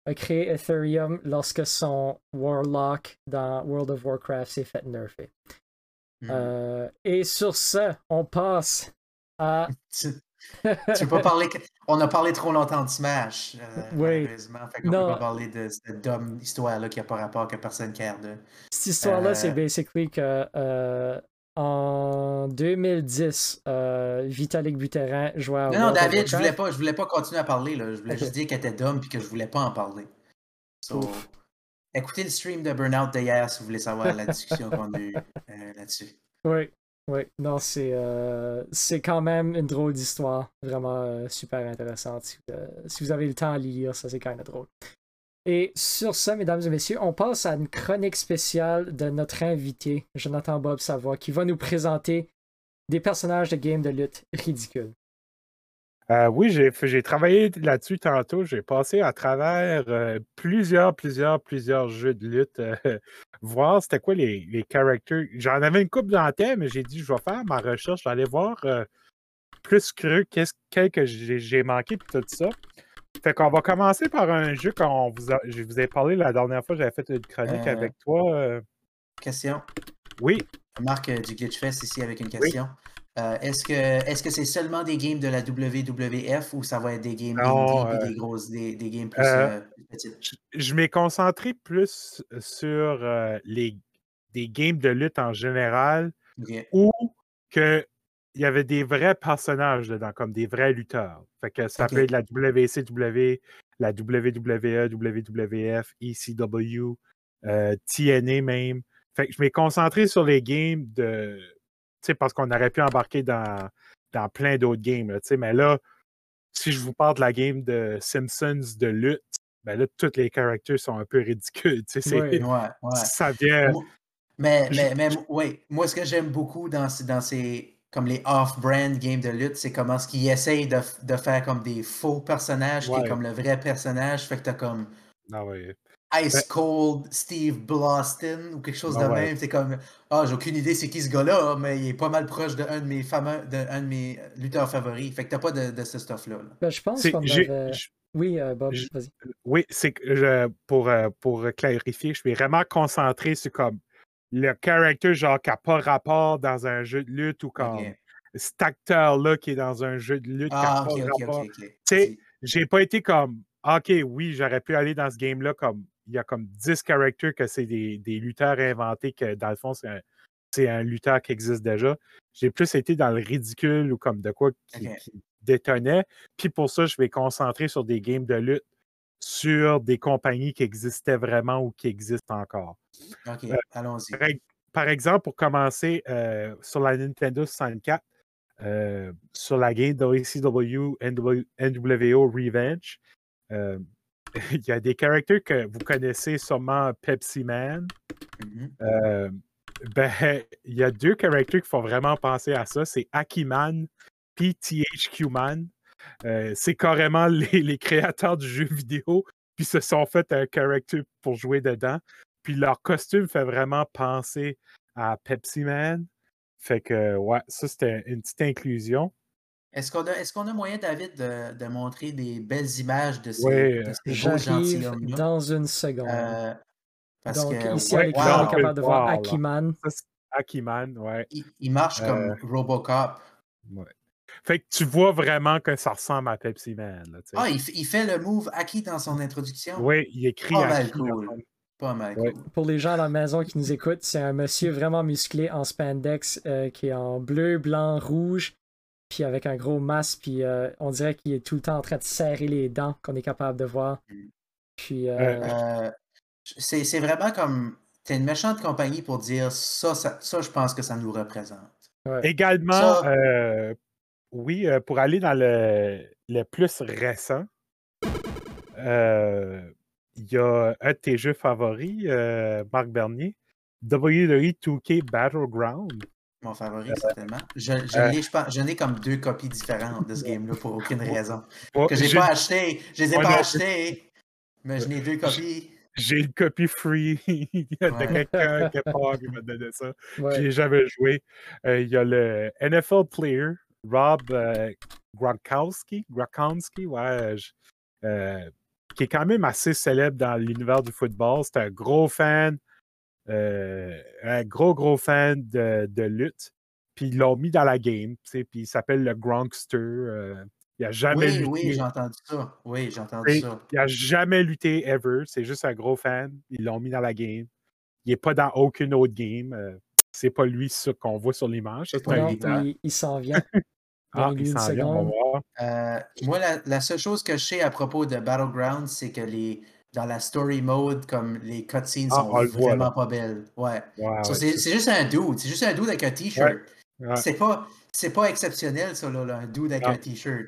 a créé Ethereum lorsque son Warlock dans World of Warcraft s'est fait nerfer. Hmm. Euh, et sur ce, on passe à [LAUGHS] tu peux pas parler. On a parlé trop longtemps de Smash, euh, [LAUGHS] oui. malheureusement. Fait qu'on peut pas parler de cette dumb histoire-là qui n'a pas rapport, que personne care de. Cette histoire-là, c'est euh, basically que euh, en 2010, Vitalik Buterin jouait à. Non, non, David, je voulais pas, je voulais pas continuer à parler. Là. Je voulais juste [LAUGHS] dire qu'elle était dumb et que je voulais pas en parler. écoutez le stream de Burnout d'hier si vous voulez savoir la discussion qu'on a eue là-dessus. Oui. Oui, non, c'est euh, c'est quand même une drôle d'histoire. Vraiment euh, super intéressante. Euh, si, vous avez le temps à lire, ça c'est quand même drôle. Et sur ça, mesdames et messieurs, on passe à une chronique spéciale de notre invité, Jonathan Bob Savoie, qui va nous présenter des personnages de games de lutte ridicules. Euh, oui, j'ai travaillé là-dessus tantôt. J'ai passé à travers euh, plusieurs, plusieurs, plusieurs jeux de lutte, euh, [LAUGHS] voir c'était quoi les, les characters. J'en avais une coupe dans la tête, mais j'ai dit je vais faire ma recherche, je vais aller voir plus creux qu'est-ce que j'ai manqué puis tout ça. Fait qu'on va commencer par un jeu qu'on vous je vous ai parlé la dernière fois, j'avais fait une chronique avec toi. Question. Oui. Marc du Glitchfest ici avec une question. Euh, est-ce que est-ce que c'est seulement des games de la WWF ou ça va être des games euh, des grosses des, games plus euh, petites? Je m'ai concentré plus sur les des games de lutte en général ou que il y avait des vrais personnages dedans, comme des vrais lutteurs. Fait que ça peut être la WCW, la WWE, WWF, ECW, TNA même. Fait que je m'ai concentré sur les games de parce qu'on aurait pu embarquer dans, dans plein d'autres games. mais là, si je vous parle de la game de Simpsons de lutte, ben là, tous les caractères sont un peu ridicules. Oui, [LAUGHS] Ça vient. Mais, mais, mais oui, moi, ce que j'aime beaucoup dans, dans ces comme les off-brand games de lutte, c'est comment ce qu'ils essayent de, de, faire comme des faux personnages, qui est comme le vrai personnage. Fait que t'as comme. Ah ouais. Ice Cold Steve Blaston ou quelque chose de même. C'est comme Ah, j'ai aucune idée c'est qui ce gars-là, mais il est pas mal proche d'un de mes fameux de de mes lutteurs favoris. Fait que t'as pas de, de ce stuff-là. Ben, je pense qu'on avait... Oui, euh, Bob, vas-y. Oui, c'est que pour, euh, pour clarifier, je suis vraiment concentré sur comme le character genre qui n'a pas rapport dans un jeu de lutte ou comme cet acteur-là qui est dans un jeu de lutte qui n'a ah, pas rapport. Tu sais, j'ai pas été comme OK, oui, j'aurais pu aller dans ce game-là comme il y a comme 10 characters que c'est des, lutteurs inventés que dans le fond, c'est un, lutteur qui existe déjà. J'ai plus été dans le ridicule ou comme de quoi qui, détonnait. Puis pour ça, je vais concentrer sur des games de lutte sur des compagnies qui existaient vraiment ou qui existent encore. OK, euh, allons-y. Par, exemple, pour commencer, euh, sur la Nintendo 64, euh, sur la game WCW NWO Revenge, [LAUGHS] il y a des caractères que vous connaissez sûrement Pepsi Man. Mm-hmm. Ben, [LAUGHS] il y a deux caractères qui font vraiment penser à ça. C'est Akiman et THQ Man. Euh, c'est carrément [LAUGHS] les, créateurs du jeu vidéo, puis se sont fait un caractère pour jouer dedans. Puis leur costume fait vraiment penser à Pepsi Man. Fait que, ouais, ça, c'était une petite inclusion. Est-ce qu'on a, est qu'on a, moyen, David, de, de, montrer des belles images de ces, de ces beaux gentilshommes-là? dans une seconde. Euh, parce Donc, que, ici, ouais, on est capable de voir Akiman. Akiman, ouais. Il, marche comme euh, Robocop. Ouais. Fait que tu vois vraiment que ça ressemble à Pepsi Man. Là, ah, il, il, fait le move Aki dans son introduction? Oui, il écrit Pas mal cool. Pas mal cool. Pour les gens à la maison qui nous écoutent, c'est un monsieur vraiment musclé en spandex euh, qui est en bleu, blanc, rouge puis avec un gros masque, puis euh, on dirait qu'il est tout le temps en train de serrer les dents qu'on est capable de voir. Mm. Puis. Euh, euh, c'est vraiment comme. T'es une méchante compagnie pour dire ça, ça, je pense que ça nous représente. Également, oui, pour aller dans le, le plus récent, il y a un de tes jeux favoris, Marc Bernier, WWE 2K Battleground. Mon favori, certainement. Je, je, je n'ai comme deux copies différentes de ce game-là pour aucune [LAUGHS] raison. que j'ai pas acheté. Je les ai pas achetées, mais je n'ai deux copies. J'ai une copie free il y a quelqu'un qui [LAUGHS] m'a donné ça. Ouais. J'ai jamais joué. Euh, il y a le NFL player, Rob euh, Gronkowski, Gronkowski ouais, euh, qui est quand même assez célèbre dans l'univers du football. C'est un gros fan euh, un gros, gros fan de, de lutte. Puis ils l'ont mis dans la game, puis il s'appelle le Gronkster. Euh, il a jamais oui, lutté. Oui, j'ai entendu ça. Oui, j'ai entendu ça. Il a jamais lutté ever. C'est juste un gros fan. Ils l'ont mis dans la game. Il n'est pas dans aucune autre game. Euh, c'est pas lui ce qu'on voit sur l'image. il, il s'en vient. [LAUGHS] ah, il s'en vient, on va voir. Euh, moi, la, la, seule chose que je sais à propos de Battleground, c'est que les, dans la story mode, comme les cutscenes ah, sont vraiment pas belles. Ouais. c'est juste un dude. C'est juste un dude avec un t-shirt. C'est pas. C'est pas exceptionnel, ça, là, un dude avec un t-shirt.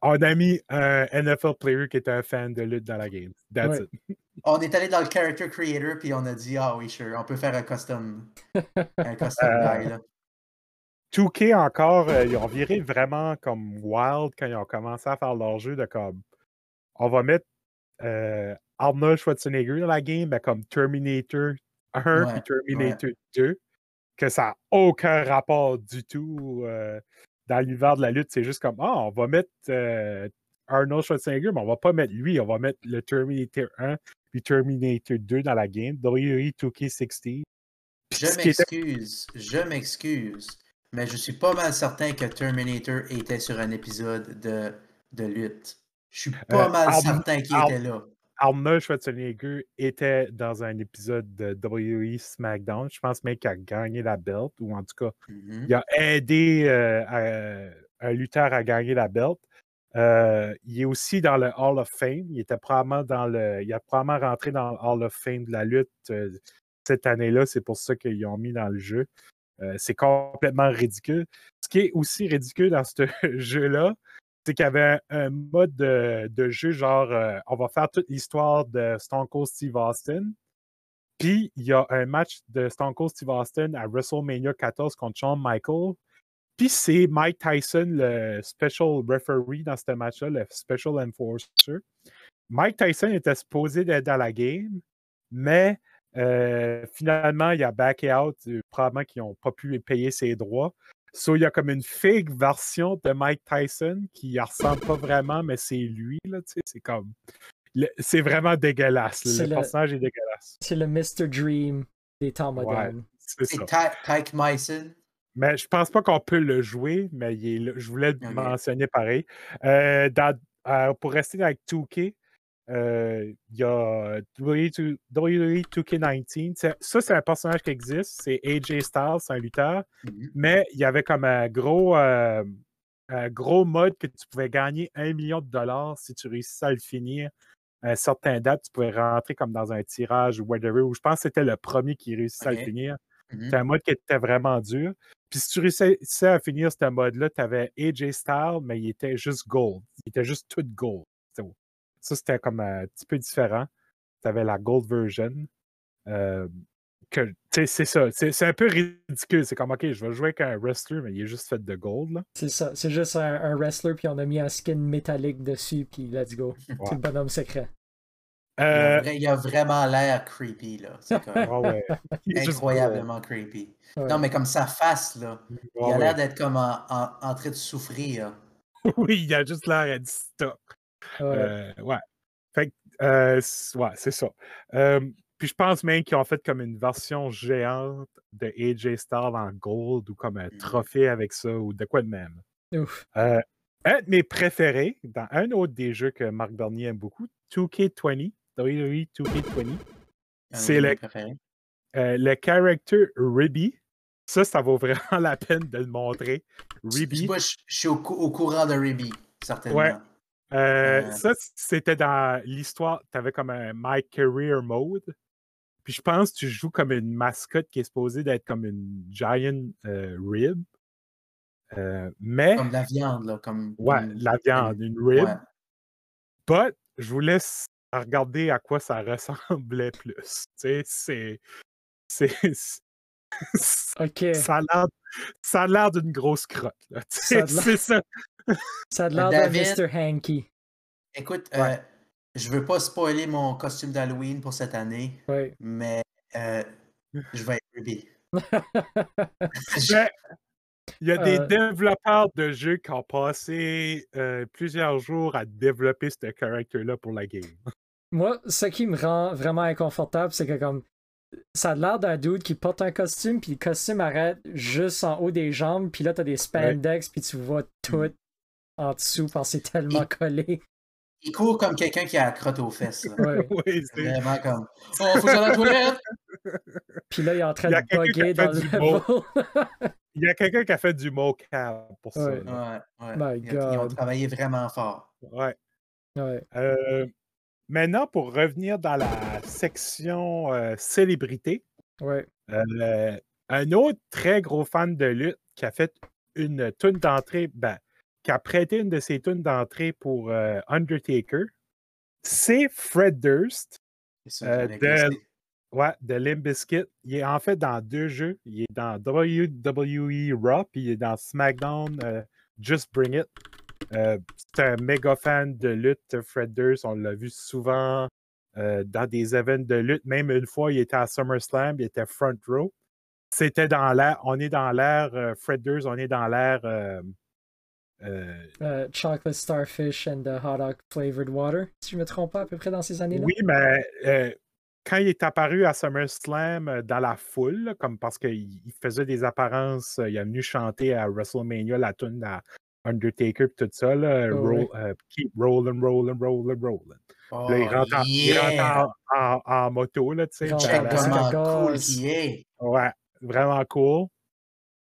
On a mis un NFL player qui était un fan de lutte dans la game. That's it. [LAUGHS] On est allé dans le character creator, puis on a dit, ah oui, sure, on peut faire un custom, un custom euh, guy, là. 2K encore, euh, ils ont viré vraiment comme wild quand ils ont commencé à faire leur jeu de comme on va mettre euh, Arnold Schwarzenegger dans la game, ben, comme Terminator 1 et Terminator 2, que ça n'a aucun rapport du tout euh, dans l'univers de la lutte. C'est juste comme, ah, on va mettre Arnold Schwarzenegger, mais on va pas mettre lui, on va mettre le Terminator 1 et Terminator 2 dans la game. WWE 2K16. Je m'excuse, je m'excuse. Mais je suis pas mal certain que Terminator était sur un épisode de, de lutte. Je suis pas euh, mal certain qu'il était là. Arnold Schwarzenegger était dans un épisode de WWE SmackDown. Je pense même qu'il a gagné la belt, ou en tout cas, mm-hmm. il a aidé euh, un lutteur à gagner la belt. Euh, il est aussi dans le Hall of Fame. Il était probablement dans le. Il a probablement rentré dans le Hall of Fame de la lutte cette année-là. C'est pour ça qu'ils ont mis dans le jeu. C'est complètement ridicule. Ce qui est aussi ridicule dans ce [LAUGHS] jeu-là, c'est qu'il y avait un, mode de, jeu genre euh, on va faire toute l'histoire de Stone Cold Steve Austin. Puis il y a un match de Stone Cold Steve Austin à WrestleMania 14 contre Shawn Michaels. Puis c'est Mike Tyson, le special referee dans ce match-là, le special enforcer. Mike Tyson était supposé d'être dans la game, mais euh, finalement, il a backé out, euh, probablement qu'ils n'ont pas pu payer ses droits. So, il y a comme une fake version de Mike Tyson qui ne ressemble pas vraiment, mais c'est lui, là, tu sais, c'est comme... C'est vraiment dégueulasse. Le, personnage est dégueulasse. C'est le Mr. Dream des temps modernes. c'est Tyke Myson. Mais je pense pas qu'on peut le jouer, mais je voulais le mentionner pareil. Euh, euh, pour rester avec 2K, euh, il y a WWE 2K19. Ça, c'est un personnage qui existe. C'est AJ Styles, c'est un lutteur. Mm-hmm. Mais il y avait comme un gros, euh, un gros mode que tu pouvais gagner un million de dollars si tu réussissais à le finir à un certain date. Tu pouvais rentrer comme dans un tirage ou whatever. Je pense que c'était le premier qui réussissait à le finir. Mm-hmm. C'était un mode qui était vraiment dur. Puis si tu réussissais à finir ce mode-là, tu avais AJ Styles, mais il était juste gold. Il était juste tout gold. Ça, c'était comme un petit peu différent. Tu avais la gold version. Euh, que, c'est ça. C'est un peu ridicule. C'est comme, OK, je vais jouer avec un wrestler, mais il est juste fait de gold. C'est ça. C'est juste un, wrestler, puis on a mis un skin métallique dessus, puis let's go. C'est le bonhomme secret. Euh, il, a, vraiment l'air creepy, là. C'est [LAUGHS] incroyablement creepy. Non, mais comme sa face, là, il a l'air d'être comme en, en, train de souffrir. [LAUGHS] oui, il a juste l'air à stock. Ouais. Euh, ouais. Fait euh, ouais, c'est ça. puis je pense même qu'ils ont fait comme une version géante de AJ Styles en gold ou comme un mmh. trophée avec ça ou de quoi de même. Euh, un de mes préférés, dans un autre des jeux que Marc Bernier aime beaucoup, 2K20, WWE 2K20, c'est le, le character Ribby. Ça, ça vaut vraiment [LAUGHS] la peine de le montrer. Ribby. Moi, je, suis au, courant de Ribby, certainement. Ouais. Euh, ça, c'était dans l'histoire. Tu avais comme un My Career Mode. Puis je pense que tu joues comme une mascotte qui est supposée d'être comme une giant euh, rib. Euh, mais. Comme la viande, là. Comme, ouais, la viande, une rib. Ouais. But, je vous laisse regarder à quoi ça [LAUGHS] ressemblait plus. Tu sais, c'est. [LAUGHS] [LAUGHS] OK. Ça a l'air d'une grosse crotte. C'est ça. Ça a l'air de Mr. Hanky. Écoute, euh, je veux pas spoiler mon costume d'Halloween pour cette année, mais euh, je vais être Ruby. [LAUGHS] Ben, il y a des euh. développeurs de jeux qui ont passé plusieurs jours à développer ce caractère-là pour la game. Moi, ce qui me rend vraiment inconfortable, c'est que comme ça a l'air d'un dude qui porte un costume, puis le costume arrête juste en haut des jambes, puis là, t'as des spandex, puis tu vois tout mm en dessous parce que c'est tellement collé. Il court comme quelqu'un qui a la crotte aux fesses. [LAUGHS] oui, c'est vraiment comme Oh, faut que la toilette! Puis là, il est en train de bugger dans le level. [LAUGHS] il y a quelqu'un qui a fait du mocap pour ça. Ouais, ouais. Ils, ont travaillé vraiment fort. Ouais. ouais. Euh, maintenant, pour revenir dans la section euh, célébrité, ouais. Euh, un autre très gros fan de lutte qui a fait une tune d'entrée, ben, qui a prêté une de ses tunes d'entrée pour euh, Undertaker, c'est Fred Durst euh, de, ouais, de Limp Bizkit. Il est en fait dans deux jeux. Il est dans WWE Raw, puis il est dans SmackDown euh, Just Bring It. C'est un méga fan de lutte, Fred Durst. On l'a vu souvent dans des événements de lutte. Même une fois, il était à SummerSlam, il était front row. C'était dans l'air, on est dans l'air, Fred Durst, on est dans l'air euh, euh, chocolate Starfish and the Hot Dog Flavored Water, si je ne me trompe pas, à peu près dans ces années-là. Oui, mais euh, quand il est apparu à SummerSlam dans la foule, comme parce qu'il faisait des apparences, il est venu chanter à WrestleMania la tune à Undertaker et tout ça, là, oh, keep rolling, rolling, rolling, rolling. là, il rentre, en, moto, là, tu sais. cool est. Ouais, vraiment cool.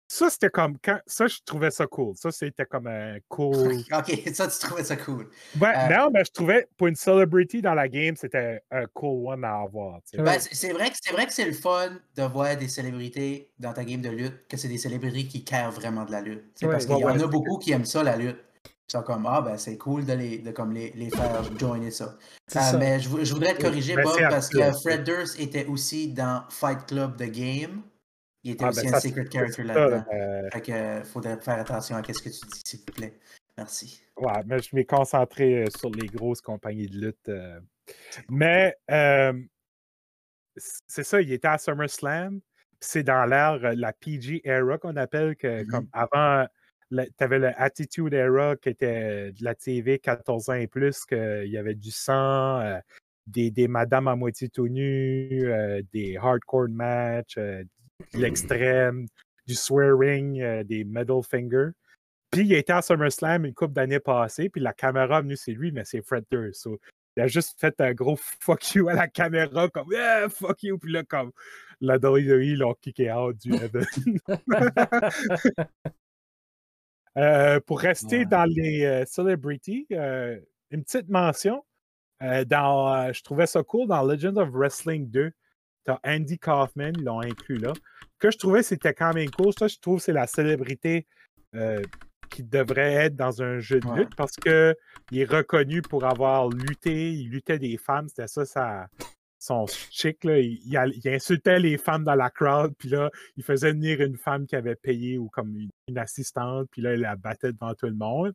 Ça, c'était comme. Quand... Ça, je trouvais ça cool. Ça, c'était comme un cool. [LAUGHS] ok, ça, tu trouvais ça cool. Ben, Non, mais je trouvais, pour une celebrity dans la game, c'était un cool one à avoir. Ben, c'est vrai que c'est le fun de voir des célébrités dans ta game de lutte, que c'est des célébrités qui carent vraiment de la lutte. parce qu'il y en a beaucoup qui aiment ça, la lutte. Ils sont comme, ah, ben, c'est cool de, les, de comme les, les faire joiner ça. Euh, mais je, je, voudrais te corriger, Bob, parce que Fred Durst était aussi dans Fight Club The Game. Il était ah, aussi ben, un secret character là-dedans. Euh... Fait que faudrait faire attention à ce que tu dis, s'il vous plaît. Merci. Ouais, mais je m'ai concentré euh, sur les grosses compagnies de lutte. Euh. Mais euh, c'est ça, il était à SummerSlam. C'est dans l'ère, la PG era qu'on appelle, que mm-hmm. comme avant, tu avais le Attitude Era qui était de la TV 14 ans et plus, qu'il y avait du sang, des, des madames à moitié tout des hardcore matchs, l'extrême, du swearing, euh, des middle fingers. Puis il était à SummerSlam une couple d'années passées, puis la caméra est venue, c'est lui, mais c'est Fred Durst. il a juste fait un gros [LAUGHS] fuck you à la caméra, comme yeah, fuck you, puis là, comme la WWE l'a kické out du [LAUGHS] event. [LAUGHS] Euh, pour rester dans les euh, celebrities, une petite mention. dans, je trouvais ça cool dans Legend of Wrestling 2. Andy Kaufman, ils l'ont inclus là. Que je trouvais c'était quand même cool. Ça, je trouve c'est la célébrité euh, qui devrait être dans un jeu de lutte parce qu'il est reconnu pour avoir lutté. Il luttait des femmes. C'était ça, ça son chic. Là. Il, insultait les femmes dans la crowd. Puis là, il faisait venir une femme qui avait payé ou comme une, assistante. Puis là, il la battait devant tout le monde.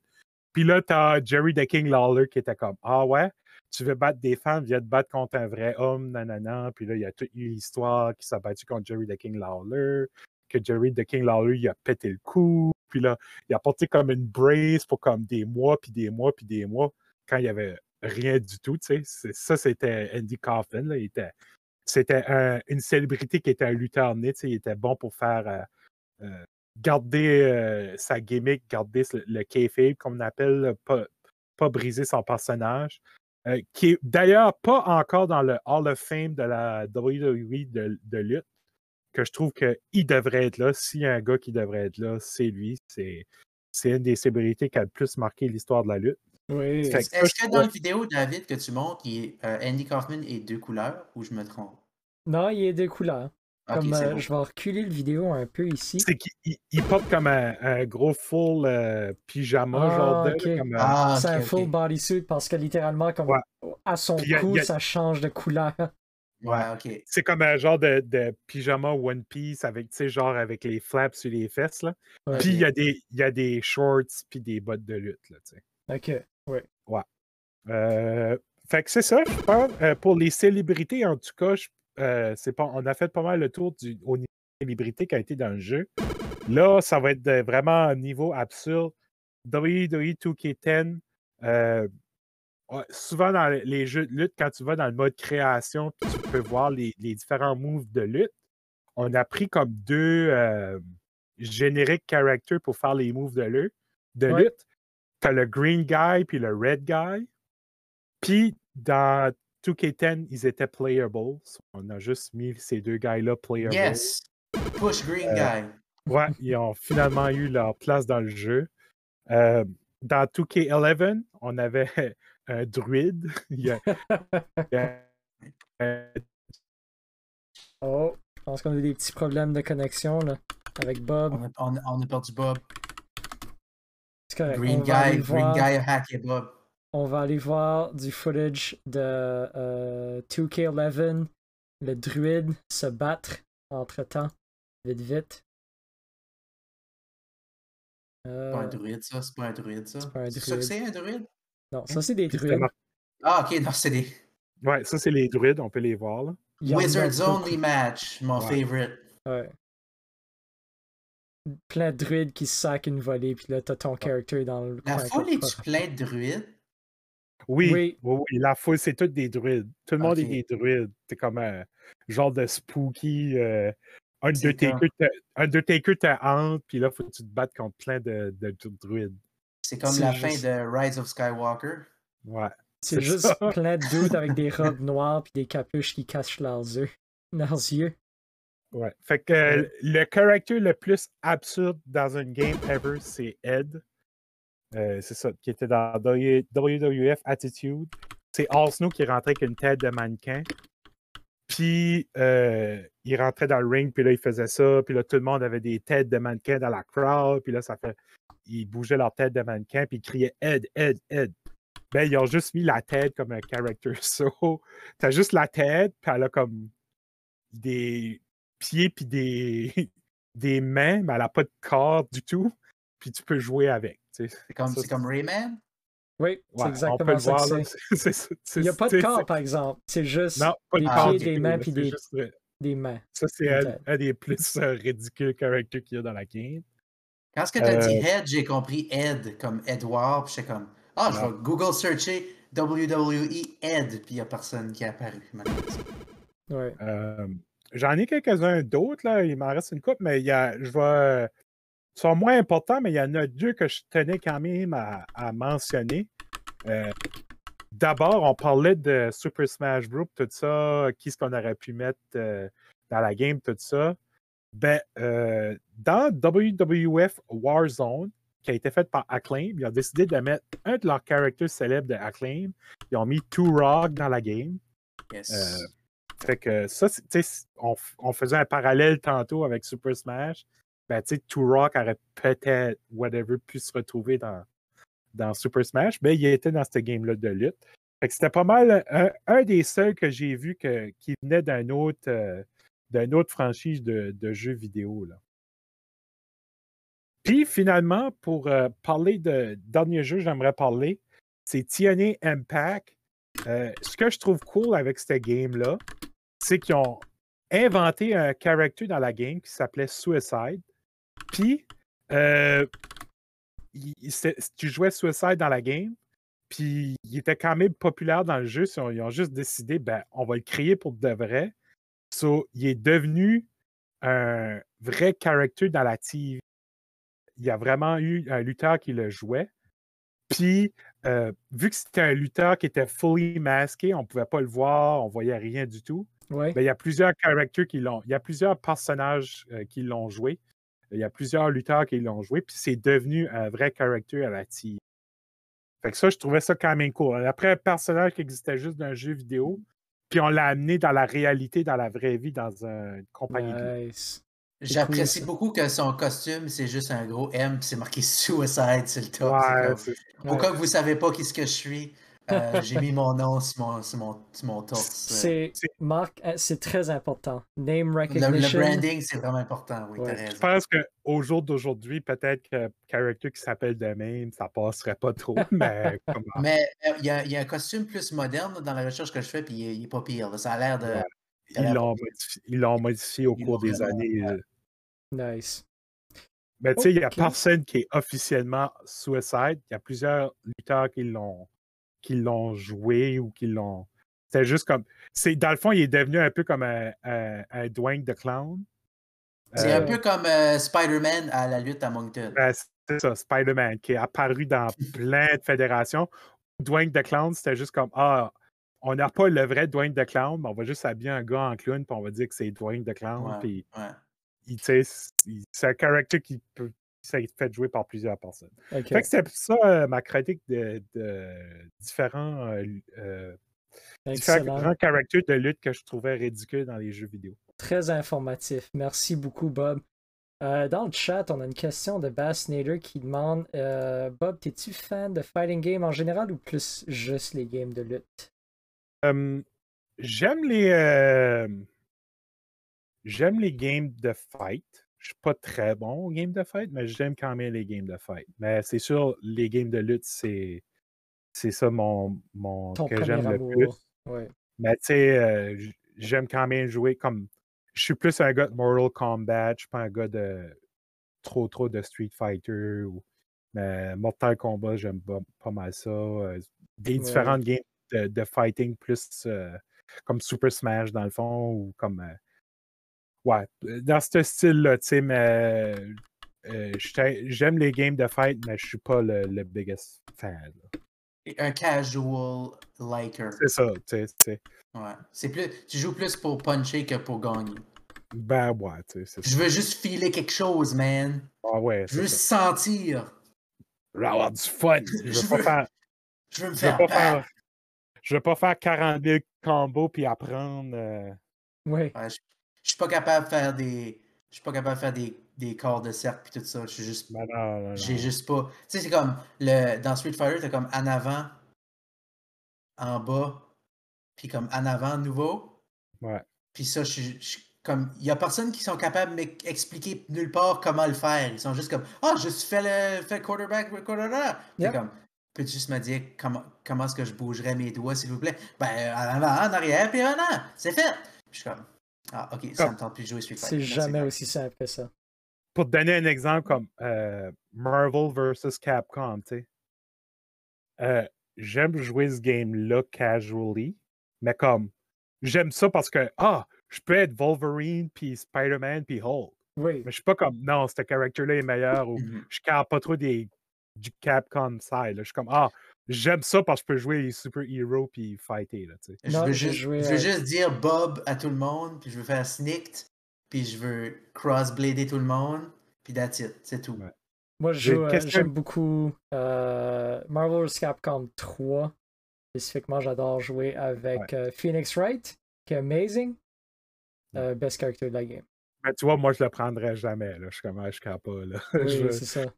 Puis là, t'as Jerry the King Lawler qui était comme Ah ouais, tu veux battre des femmes, viens te battre contre un vrai homme, nanana. Puis là, il y a toute une histoire qui s'est battu contre Jerry the King Lawler, que Jerry the King Lawler, il a pété le cou. Puis là, il a porté comme une brace pour comme des mois, puis des mois, puis des mois, quand il n'y avait rien du tout, tu sais. Ça, c'était Andy Kaufman, là. c'était une célébrité qui était un lutteur né, tu sais. Il était bon pour faire... Euh, euh, garder euh, sa gimmick, garder le, kayfabe, comme on appelle, pas briser son personnage. Euh, qui est d'ailleurs pas encore dans le Hall of Fame de la WWE de, de lutte, que je trouve qu'il devrait être là. S'il y a un gars qui devrait être là, c'est lui. C'est, c'est une des célébrités qui a le plus marqué l'histoire de la lutte. Oui. Est-ce que, dans la vidéo, David, que tu montres, il euh, Andy Kaufman est deux couleurs ou je me trompe? Non, il est deux couleurs. Comme, euh, Je vais reculer le vidéo un peu ici. C'est qu'il porte comme un, gros full euh, pyjama, ah, genre de. Ah, c'est un full bodysuit parce que littéralement, comme à son cou, ça change de couleur. [LAUGHS] Ouais, ok. C'est comme un genre de, de, pyjama One Piece avec, tu sais, genre avec les flaps sur les fesses, là. Puis il y, a des, y a des shorts puis des bottes de lutte, là, tu sais. Ok, ouais. Ouais. Euh, fait que c'est ça, je pense. pour les célébrités, en tout cas, je euh, pas, on a fait pas mal le tour du au niveau de célébrité qui a été dans le jeu. Là, ça va être vraiment un niveau absurde. WWE 2K10, euh, souvent dans les jeux de lutte, quand tu vas dans le mode création, tu peux voir les, différents moves de lutte. On a pris comme deux euh, génériques characters pour faire les moves de, lutte. De lutte. Tu as le green guy puis le red guy. Puis dans 2K10, ils étaient playables. On a juste mis ces deux gars-là playables. Yes! Push Green euh, Guy. Ouais, ils ont finalement eu leur place dans le jeu. Euh, dans 2K11, on avait [LAUGHS] un druide. [LAUGHS] [LAUGHS] oh, je pense qu'on a des petits problèmes de connexion là, avec Bob. On a, on a, perdu Bob. Green Guy, Green Guy a hacké Bob on va aller voir du footage de 2K11, euh, le druide se battre entre temps. Vite, vite. C'est pas un euh, druide, ça. C'est pas un druide, ça. C'est ça que c'est un druide? Non, ça, c'est des druides. Ah, ok, non, c'est des. Ouais, ça, c'est les druides, on peut les voir. Là. Wizards Only Match, mon favorite. Ouais. Plein de druides qui sac une volée, puis là, t'as ton character dans le. La foule est-tu plein de druides? Oui, oui, la foule, c'est toutes des druides. Tout le monde est des druides. C'est comme un genre de spooky. Euh, Undertaker, te, Undertaker te hante, puis là, faut que tu te battes contre plein de, de, druides. C'est comme la fin de Rise of Skywalker. Ouais. C'est juste [LAUGHS] plein de dudes avec des robes noires puis des capuches qui cachent leurs yeux. [LAUGHS] Leurs yeux. Ouais. Fait que le character le plus absurde dans une game ever, c'est Ed. Euh, c'est ça, qui était dans WWF Attitude. C'est All qui rentrait avec une tête de mannequin. Puis euh, il rentrait dans le ring, puis là, il faisait ça. Puis là, tout le monde avait des têtes de mannequin dans la crowd. Puis là, ça fait. Ils bougeaient leur tête de mannequin, puis ils criaient Ed, Ed, Ed. Ben, ils ont juste mis la tête comme un character. [LAUGHS] So, t'as juste la tête, puis elle a comme des pieds, puis des, [LAUGHS] des mains, mais elle n'a pas de corps du tout. Puis tu peux jouer avec. C'est comme, comme Rayman? Oui, c'est exactement ça. Il n'y a pas de corps, par exemple. C'est juste des pieds, des mains, puis des, des mains. Ça, c'est un, des plus euh, ridicules characters qu'il y a dans la game. Quand ce que tu as dit Ed, j'ai compris Ed comme Edward, puis j'étais comme Ah, je vais Google searcher WWE Ed, puis il n'y a personne qui est apparu. Ouais. Euh, J'en ai quelques-uns d'autres, là. Il m'en reste une coupe, mais il y a, je vais sont moins importants, mais il y en a deux que je tenais quand même à, mentionner. Euh, d'abord, on parlait de Super Smash Bros. tout ça, qui est-ce qu'on aurait pu mettre euh, dans la game, tout ça. Ben, euh, dans WWF Warzone, qui a été fait par Acclaim, ils ont décidé de mettre un de leurs characters célèbres de Acclaim. Ils ont mis Two Rock dans la game. Yes. fait que ça, on, on faisait un parallèle tantôt avec Super Smash ben, tu sais, Turok aurait peut-être, whatever, pu se retrouver dans, dans Super Smash, mais il était dans cette game-là de lutte. Fait que c'était pas mal un, des seuls que j'ai vu que, qui venait d'un autre, euh, autre franchise de, jeux vidéo. Là. Puis finalement, pour euh, parler de dernier jeu, j'aimerais parler, c'est TNA Impact. Euh, ce que je trouve cool avec cette game-là, c'est qu'ils ont inventé un character dans la game qui s'appelait Suicide. Puis, euh, tu jouais Suicide dans la game, puis il était quand même populaire dans le jeu. Ils ont juste décidé, ben, on va le créer pour de vrai. So, il est devenu un vrai character dans la TV. Il y a vraiment eu un lutteur qui le jouait. Puis, euh, vu que c'était un lutteur qui était fully masqué, on ne pouvait pas le voir, on ne voyait rien du tout. Ben, il y a plusieurs characters qui l'ont. Il y a plusieurs personnages euh, qui l'ont joué. Il y a plusieurs lutteurs qui l'ont joué, puis c'est devenu un vrai caractère à la TV. Fait que ça, je trouvais ça quand même cool. Après, un personnage qui existait juste dans un jeu vidéo, puis on l'a amené dans la réalité, dans la vraie vie, dans une compagnie. Nice. J'apprécie beaucoup que son costume, c'est juste un gros M, puis c'est marqué [LAUGHS] Suicide sur le top. Ouais, Au cas que vous ne savez pas qui ce que je suis, euh, j'ai mis mon nom sur mon, sur mon, sur mon torse. Euh. C'est, Marc, euh, c'est très important. Name recognition. Le, branding, c'est vraiment important, oui, ouais. Je pense qu'au jour d'aujourd'hui, peut-être que character qui s'appelle de même, ça passerait pas trop, [LAUGHS] mais Mais il y, a, y, a un costume plus moderne dans la recherche que je fais, puis il, n'est pas pire. Ça a l'air de... Ils, l'ont modifié, modifié, au cours des années. Nice. Mais tu sais, il n'y a personne qui est officiellement Suicide. Il y a plusieurs lutteurs qui l'ont qui l'ont joué ou qui l'ont. C'était juste comme. C'est, dans le fond, il est devenu un peu comme un, un, Dwayne the Clown. C'est un euh, peu comme euh, Spider-Man à la lutte à Moncton. Ben, c'est ça, Spider-Man, qui est apparu dans [LAUGHS] plein de fédérations. Dwayne the Clown, c'était juste comme Ah, on n'a pas le vrai Dwayne the Clown, mais on va juste habiller un gars en clown, puis on va dire que c'est Dwayne the Clown. puis, c'est un caractère qui peut ça a été fait jouer par plusieurs personnes. Fait que c'était ça euh, ma critique de, différents, euh, euh, différents caractères de lutte que je trouvais ridicules dans les jeux vidéo. Très informatif. Merci beaucoup, Bob. dans le chat, on a une question de Bass Nader qui demande Bob, t'es-tu fan de fighting game en général ou plus juste les games de lutte? J'aime les. J'aime les games de fight. Je suis pas très bon au game de fight, mais j'aime quand même les games de fight. Mais c'est sûr, les games de lutte, c'est, c'est ça mon, mon que j'aime le plus. Mais tu sais, euh, j'aime quand même jouer comme. Je suis plus un gars de Mortal Kombat, je suis pas un gars de trop trop de Street Fighter ou Mais Mortal Kombat, j'aime pas, mal ça. des différentes games de, fighting plus comme Super Smash dans le fond ou comme. Ouais, dans ce style-là, tu sais, mais j'aime les games de fight, mais je suis pas le, le biggest fan. Un casual liker. C'est ça, tu sais. Ouais. C'est plus, tu joues plus pour puncher que pour gagner. Ben ouais, tu sais. Je veux juste filer quelque chose, man. Ah ouais. Je veux juste sentir. Je veux avoir du fun. Je veux, pas faire. Je veux me faire. Je veux pas faire, je veux pas faire 40 000 combos puis apprendre. Euh... Ouais. je, je suis pas capable de faire des. Je suis pas capable de faire des des corps de cercle puis tout ça. Je suis juste. J'ai juste pas. Tu sais, c'est comme le, dans Street Fighter, t'as comme en avant, en bas, puis comme en avant nouveau. Ouais. Puis ça, je suis comme. Il y a personne qui sont capables de m'expliquer nulle part comment le faire. Ils sont juste comme Ah, oh, je fais le, fait quarterback, quarterback. Yep. comme. Peux-tu juste me dire comment, comment est-ce que je bougerais mes doigts, s'il vous plaît? Ben, en avant, en arrière, puis en avant. C'est fait. je suis comme. Ah, ok, ça me tente plus de jouer Street Fighter. C'est jamais aussi simple que ça pour te donner un exemple comme euh, Marvel versus Capcom, tu sais. Euh, j'aime jouer ce game-là casually, mais comme j'aime ça parce que ah, je peux être Wolverine puis Spider-Man puis Hulk. Oui. Mais je suis pas comme non, ce character-là est meilleur ou mm-hmm. je ne pas trop des du Capcom side. Je suis comme ah, j'aime ça parce que je peux jouer les super-héros puis fighter. Là, tu sais. je, veux juste, je veux juste dire Bob à tout le monde, puis je veux faire Snicked, puis je veux cross-blader tout le monde, puis that's it, c'est tout. Moi, euh, j'aime beaucoup euh, Marvel's Capcom 3. Spécifiquement, j'adore jouer avec euh, Phoenix Wright, qui est amazing. best character de la game. Mais tu vois, moi, je le prendrais jamais. Là. Je suis comme, ah, je ne pas. Là. [LAUGHS] Oui, c'est ça.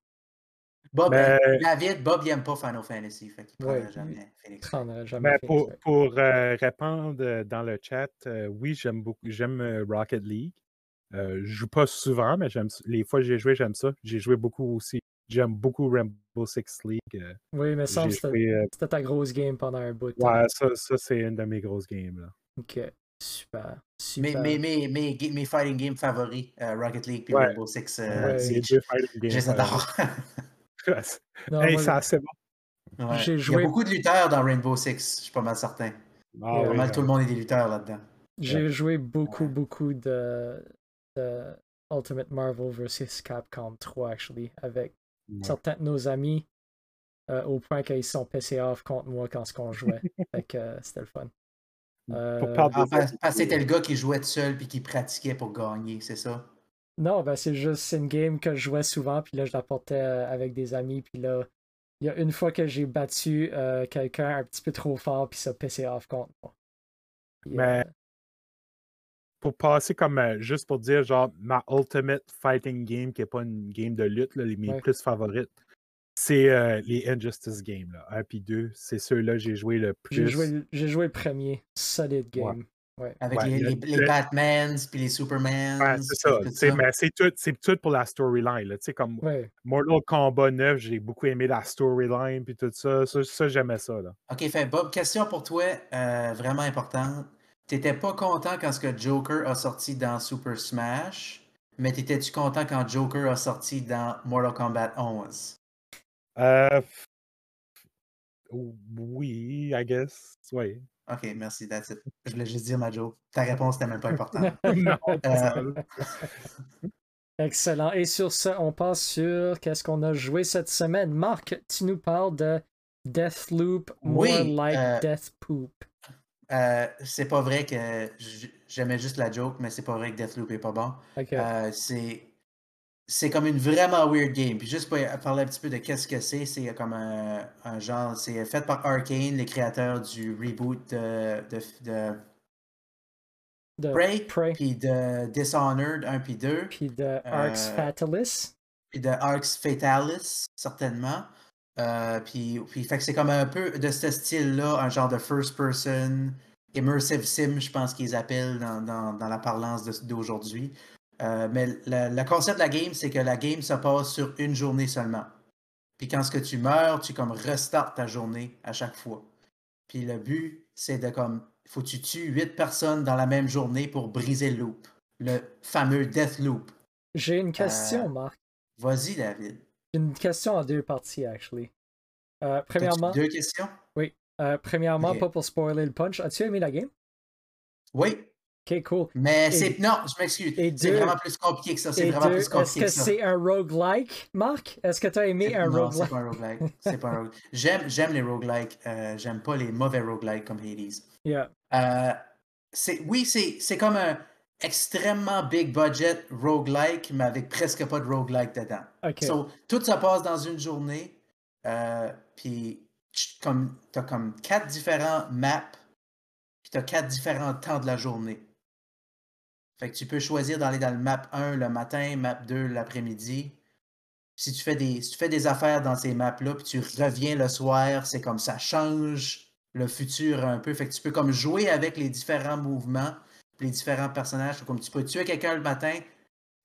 Bob, David, Bob, il n'aime pas Final Fantasy. Fait qu'il prendrait jamais Phoenix jamais Mais pour, pour répondre dans le chat, oui, j'aime beaucoup j'aime Rocket League. Euh, je joue pas souvent, mais j'aime les fois que j'ai joué, j'aime ça. J'ai joué beaucoup aussi. J'aime beaucoup Rainbow Six League. Euh, oui, mais ça, euh, c'était ta grosse game pendant un bout. Ouais, ça, ça c'est une de mes grosses games. Là. Ok, super. super. Mes, mes, mes, mes, fighting games favoris, Rocket League et Rainbow Six ouais, Siege. Je les adore. [LAUGHS] hey, ça, c'est bon. Joué... Il y a beaucoup de lutteurs dans Rainbow Six, je suis pas mal certain. Ah, pas mal tout le monde est des lutteurs là-dedans. J'ai joué beaucoup, beaucoup de, de Ultimate Marvel vs Capcom 3, actually, avec certains de nos amis, euh, au point qu'ils sont PC off contre moi quand on jouait. [LAUGHS] euh, c'était le fun. Euh, parce que c'était le gars qui jouait tout seul puis qui pratiquait pour gagner, c'est ça? Non, ben c'est juste une game que je jouais souvent, puis là je la portais avec des amis, puis là, il y a une fois que j'ai battu quelqu'un un petit peu trop fort, puis ça PC off contre moi. Mais pour passer comme euh, juste pour dire genre ma ultimate fighting game qui n'est pas une game de lutte, là, les mes plus favorites, c'est euh, les Injustice Games. Là, 1 puis 2, c'est ceux-là que j'ai joué le plus. J'ai joué, le premier, solid game. Ouais. Avec les, les, Batmans puis les Supermans. c'est ça. Mais c'est tout, tout, pour la storyline. Comme Mortal Kombat 9, j'ai beaucoup aimé la storyline puis tout ça. Ça, j'aimais ça. Là. Ok, fait Bob, question pour toi, euh, vraiment importante. T'étais pas content quand ce que Joker a sorti dans Super Smash, mais t'étais-tu content quand Joker a sorti dans Mortal Kombat 11? Euh, oui, I guess. Oui. Ok, merci, that's it. Je voulais juste dire ma joke. Ta réponse n'était même pas importante. [LAUGHS] Euh, Excellent. Et sur ce, on passe sur qu'est-ce qu'on a joué cette semaine. Marc, tu nous parles de Deathloop, More Like euh, Death Poop. Euh, c'est pas vrai que j'aimais juste la joke, mais c'est pas vrai que Deathloop est pas bon. Euh, c'est c'est comme une vraiment weird game. Puis juste pour parler un petit peu de qu'est-ce que c'est, c'est comme un, genre, c'est fait par Arkane, les créateurs du reboot de, de, de, Prey, puis de Dishonored 1 puis 2. Puis de Arx euh, Fatalis. Puis de Arx Fatalis, certainement. Euh, puis, puis fait que c'est comme un peu de ce style-là, un genre de first person, immersive sim, je pense qu'ils appellent dans, dans, dans, la parlance d'aujourd'hui. Euh, mais le, concept de la game, c'est que la game se passe sur une journée seulement. Puis quand ce que tu meurs, tu comme restart ta journée à chaque fois. Puis le but, c'est de comme, faut que tu tues huit personnes dans la même journée pour briser le loop. Le fameux death loop. J'ai une question, euh, Marc. Vas-y, David. Une question en deux parties, actually. Euh, premièrement. Deux questions? Oui. Premièrement, pas pour spoiler le punch. As-tu aimé la game? Oui. Ok, cool. Mais c'est. Non, je m'excuse. C'est vraiment plus compliqué que ça. C'est vraiment plus compliqué. Est-ce que c'est un roguelike, Marc? Est-ce que tu as aimé un roguelike? c'est pas un roguelike. C'est pas un roguelike. J'aime, j'aime les roguelikes. Euh, j'aime pas les mauvais roguelikes comme Hades. Yeah. Euh, c'est, oui, c'est, c'est comme un extrêmement big budget roguelike, mais avec presque pas de roguelike dedans. Okay. So, tout ça passe dans une journée. Euh, puis, comme, t'as comme quatre différents maps. Puis, t'as quatre différents temps de la journée. Fait que tu peux choisir d'aller dans le map 1 le matin, map 2 l'après-midi. Si tu fais des, affaires dans ces maps-là, puis tu reviens le soir, c'est comme ça change le futur un peu. Fait que tu peux comme jouer avec les différents mouvements, les différents personnages. Comme tu peux tuer quelqu'un le matin,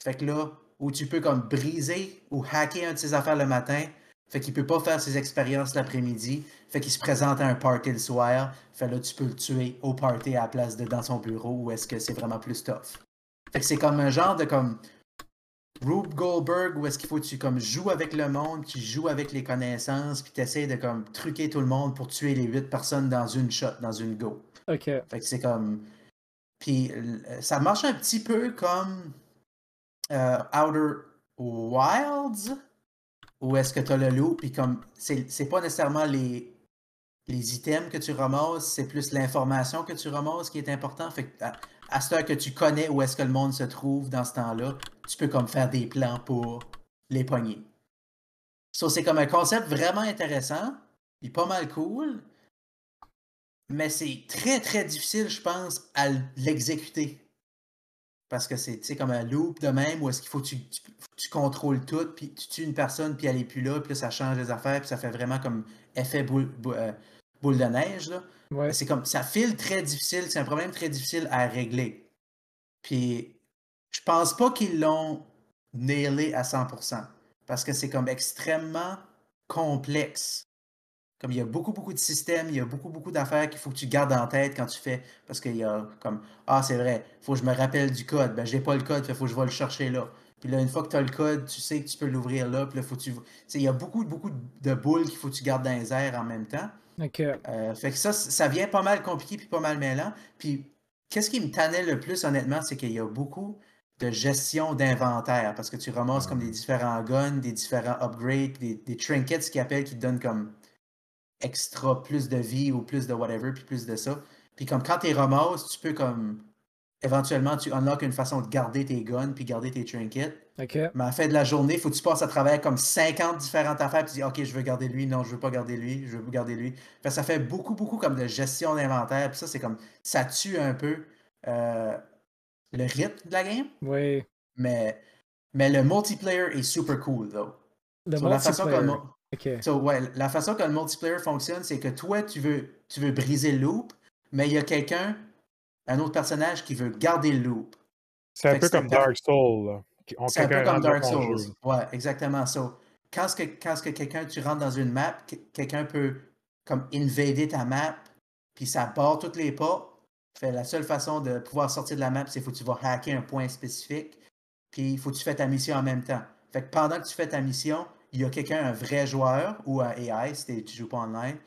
fait que là, ou tu peux comme briser ou hacker un de ses affaires le matin, fait qu'il peut pas faire ses expériences l'après-midi, fait qu'il se présente à un party le soir, fait là tu peux le tuer au party à la place de dans son bureau ou est-ce que c'est vraiment plus tough. Fait que c'est comme un genre de comme Rube Goldberg où est-ce qu'il faut que tu comme joues avec le monde, tu joues avec les connaissances, puis tu essaies de comme truquer tout le monde pour tuer les huit personnes dans une shot, dans une go. Ok. Fait que c'est comme. Puis ça marche un petit peu comme euh, Outer Wilds, où est-ce que tu as le loup, puis comme. C'est pas nécessairement les, les items que tu ramasses, c'est plus l'information que tu ramasses qui est important. Fait que à ce que tu connais où est-ce que le monde se trouve dans ce temps-là, tu peux comme faire des plans pour les pogner. So, c'est comme un concept vraiment intéressant, et pas mal cool, mais c'est très très difficile, je pense, à l'exécuter. Parce que c'est comme un loop de même où est-ce qu'il faut que tu, tu, contrôles tout, puis tu tues une personne, puis elle est plus là, puis là, ça change les affaires, puis ça fait vraiment comme effet boule, euh, boule de neige. Là. C'est comme ça file très difficile, c'est un problème très difficile à régler. Puis je pense pas qu'ils l'ont nailé à 100% parce que c'est comme extrêmement complexe. Comme il y a beaucoup, beaucoup de systèmes, il y a beaucoup, beaucoup d'affaires qu'il faut que tu gardes en tête quand tu fais. Parce qu'il y a comme Ah, c'est vrai, il faut que je me rappelle du code. Ben, j'ai pas le code, il faut que je vais le chercher là. Puis là, une fois que tu as le code, tu sais que tu peux l'ouvrir là. Puis là, faut tu. il y a beaucoup, beaucoup de boules qu'il faut que tu gardes dans les airs en même temps. Euh, fait que ça, ça vient pas mal compliqué puis pas mal mêlant. Puis qu'est-ce qui me tannait le plus, honnêtement, c'est qu'il y a beaucoup de gestion d'inventaire parce que tu ramasses comme des ah. différents guns, des différents upgrades, des, des trinkets qui appellent qui te donnent comme extra plus de vie ou plus de whatever, puis plus de ça. Puis comme quand tu les ramasses, tu peux comme éventuellement, tu unlock une façon de garder tes guns puis garder tes trinkets. Mais à la fin de la journée, il faut que tu passes à travers comme 50 différentes affaires puis tu dis OK, je veux garder lui, non, je veux pas garder lui, je veux garder lui. ça fait beaucoup, beaucoup comme de gestion d'inventaire. Puis ça, c'est comme ça tue un peu euh, le rythme de la game. Oui. Mais, mais le multiplayer est super cool, though. la façon ouais, la façon que le multiplayer fonctionne, c'est que toi, tu veux, tu veux briser le loop, mais il y a quelqu'un un autre personnage qui veut garder le loop. C'est un peu comme Dark Souls. C'est un peu comme Dark Souls. Ouais, exactement. So, quand ce que, quand que quelqu'un, tu rentres dans une map, quelqu'un peut comme invader ta map, puis ça barre toutes les pas. Fait, la seule façon de pouvoir sortir de la map, c'est qu'il faut que tu vas hacker un point spécifique, puis il faut que tu fasses ta mission en même temps. Fait que pendant que tu fais ta mission, il y a quelqu'un, un vrai joueur ou un AI, si tu joues pas online,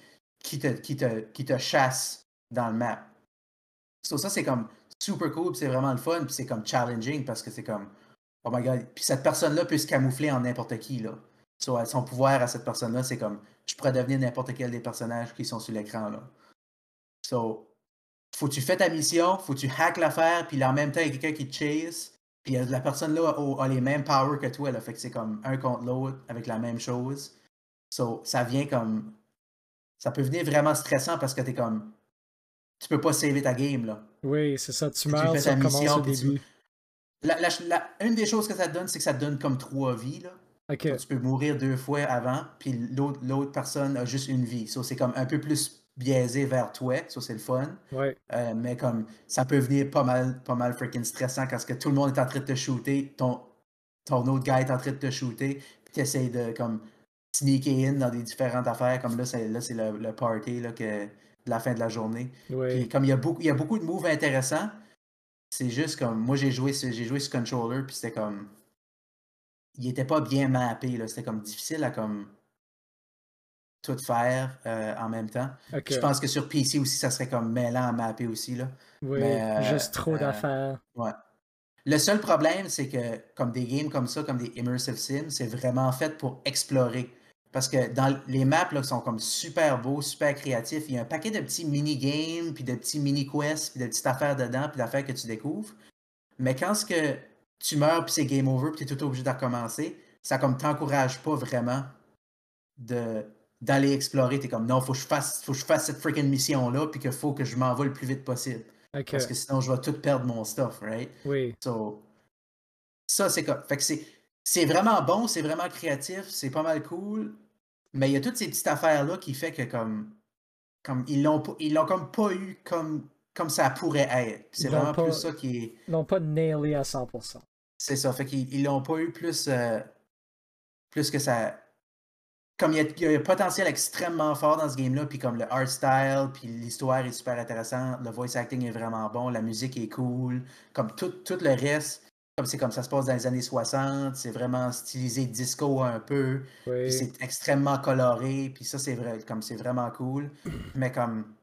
qui te, qui te, qui te chasse dans le map. So, ça, c'est comme super cool, c'est vraiment le fun, puis c'est comme challenging parce que c'est comme, oh my god, puis cette personne-là peut se camoufler en n'importe qui, là. So, son pouvoir à cette personne-là, c'est comme, je pourrais devenir n'importe quel des personnages qui sont sur l'écran, là. So, faut que tu fais ta mission, faut que tu hack l'affaire, puis en même temps, il y a quelqu'un qui te chase, puis la personne-là a, les mêmes powers que toi, là. Fait que c'est comme un contre l'autre avec la même chose. So, ça vient comme. Ça peut venir vraiment stressant parce que t'es comme tu peux pas sauver ta game. Là. Oui, c'est ça. Tu meurs, ça commence au début. une des choses que ça te donne, c'est que ça te donne comme trois vies. Là. tu peux mourir deux fois avant, puis l'autre personne a juste une vie. c'est comme un peu plus biaisé vers toi, ça c'est le fun. Ouais. Euh, mais comme ça peut venir pas mal, pas mal freaking stressant parce que tout le monde est en train de te shooter, ton, ton autre gars est en train de te shooter, puis tu essaies de comme sneaker in dans des différentes affaires. Comme là, c'est, là, c'est le, le party là, que la fin de la journée. comme il y, a beaucoup, il y a beaucoup de moves intéressants, c'est juste comme. Moi, j'ai joué, j'ai joué ce controller, puis c'était comme. il était pas bien mappé. C'était comme difficile à comme tout faire euh, en même temps. Je pense que sur PC aussi, ça serait comme mêlant à mapper aussi. Là. Oui, euh, juste trop d'affaires. Ouais. Le seul problème, c'est que comme des games comme ça, comme des Immersive Sims, c'est vraiment fait pour explorer. Parce que dans les maps là, sont comme super beaux, super créatifs, il y a un paquet de petits mini-games, puis de petits mini-quests, puis de petites affaires dedans, puis d'affaires que tu découvres. Mais quand ce que tu meurs, puis c'est game over, puis tu es tout obligé de recommencer, ça comme t'encourage pas vraiment de d'aller explorer. Tu es comme non, faut que je fasse, faut que je fasse cette freaking mission-là, puis qu'il faut que je m'envole le plus vite possible. Parce que sinon, je vais tout perdre mon stuff, right? Oui. So, ça, c'est comme. Fait que c'est. C'est vraiment bon, c'est vraiment créatif, c'est pas mal cool, mais il y a toutes ces petites affaires-là qui fait que comme, comme ils l'ont ils l'ont comme pas eu comme, comme ça pourrait être. C'est vraiment plus ça qui est. Ils l'ont pas nailé à 100%. C'est ça, fait qu'ils l'ont pas eu plus, euh, plus que ça. Comme il y, a, un potentiel extrêmement fort dans ce game-là, puis comme le art style, puis l'histoire est super intéressante, le voice acting est vraiment bon, la musique est cool, comme tout, tout le reste comme c'est comme ça se passe dans les années 60, c'est vraiment stylisé disco un peu, c'est extrêmement coloré, puis ça c'est vrai, comme c'est vraiment cool, [CLEARS THROAT] mais comme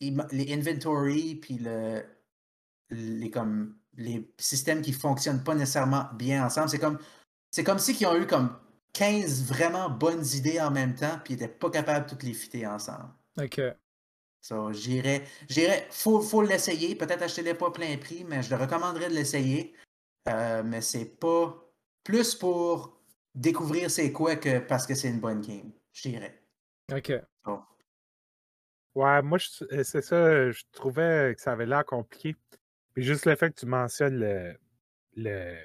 les inventory puis le les comme les systèmes qui fonctionnent pas nécessairement bien ensemble, c'est comme c'est comme si ils ont eu comme 15 vraiment bonnes idées en même temps puis ils étaient pas capables de toutes les fitter ensemble. OK. So, j'irais, j'irais, faut, faut l'essayer. Peut-être acheter-les pas plein prix, mais je le recommanderais de l'essayer. Euh, mais c'est pas plus pour découvrir c'est quoi que parce que c'est une bonne game. Je dirais. OK. Ouais, moi, euh, c'est ça. Je trouvais que ça avait l'air compliqué. Puis juste le fait que tu mentionnes le, le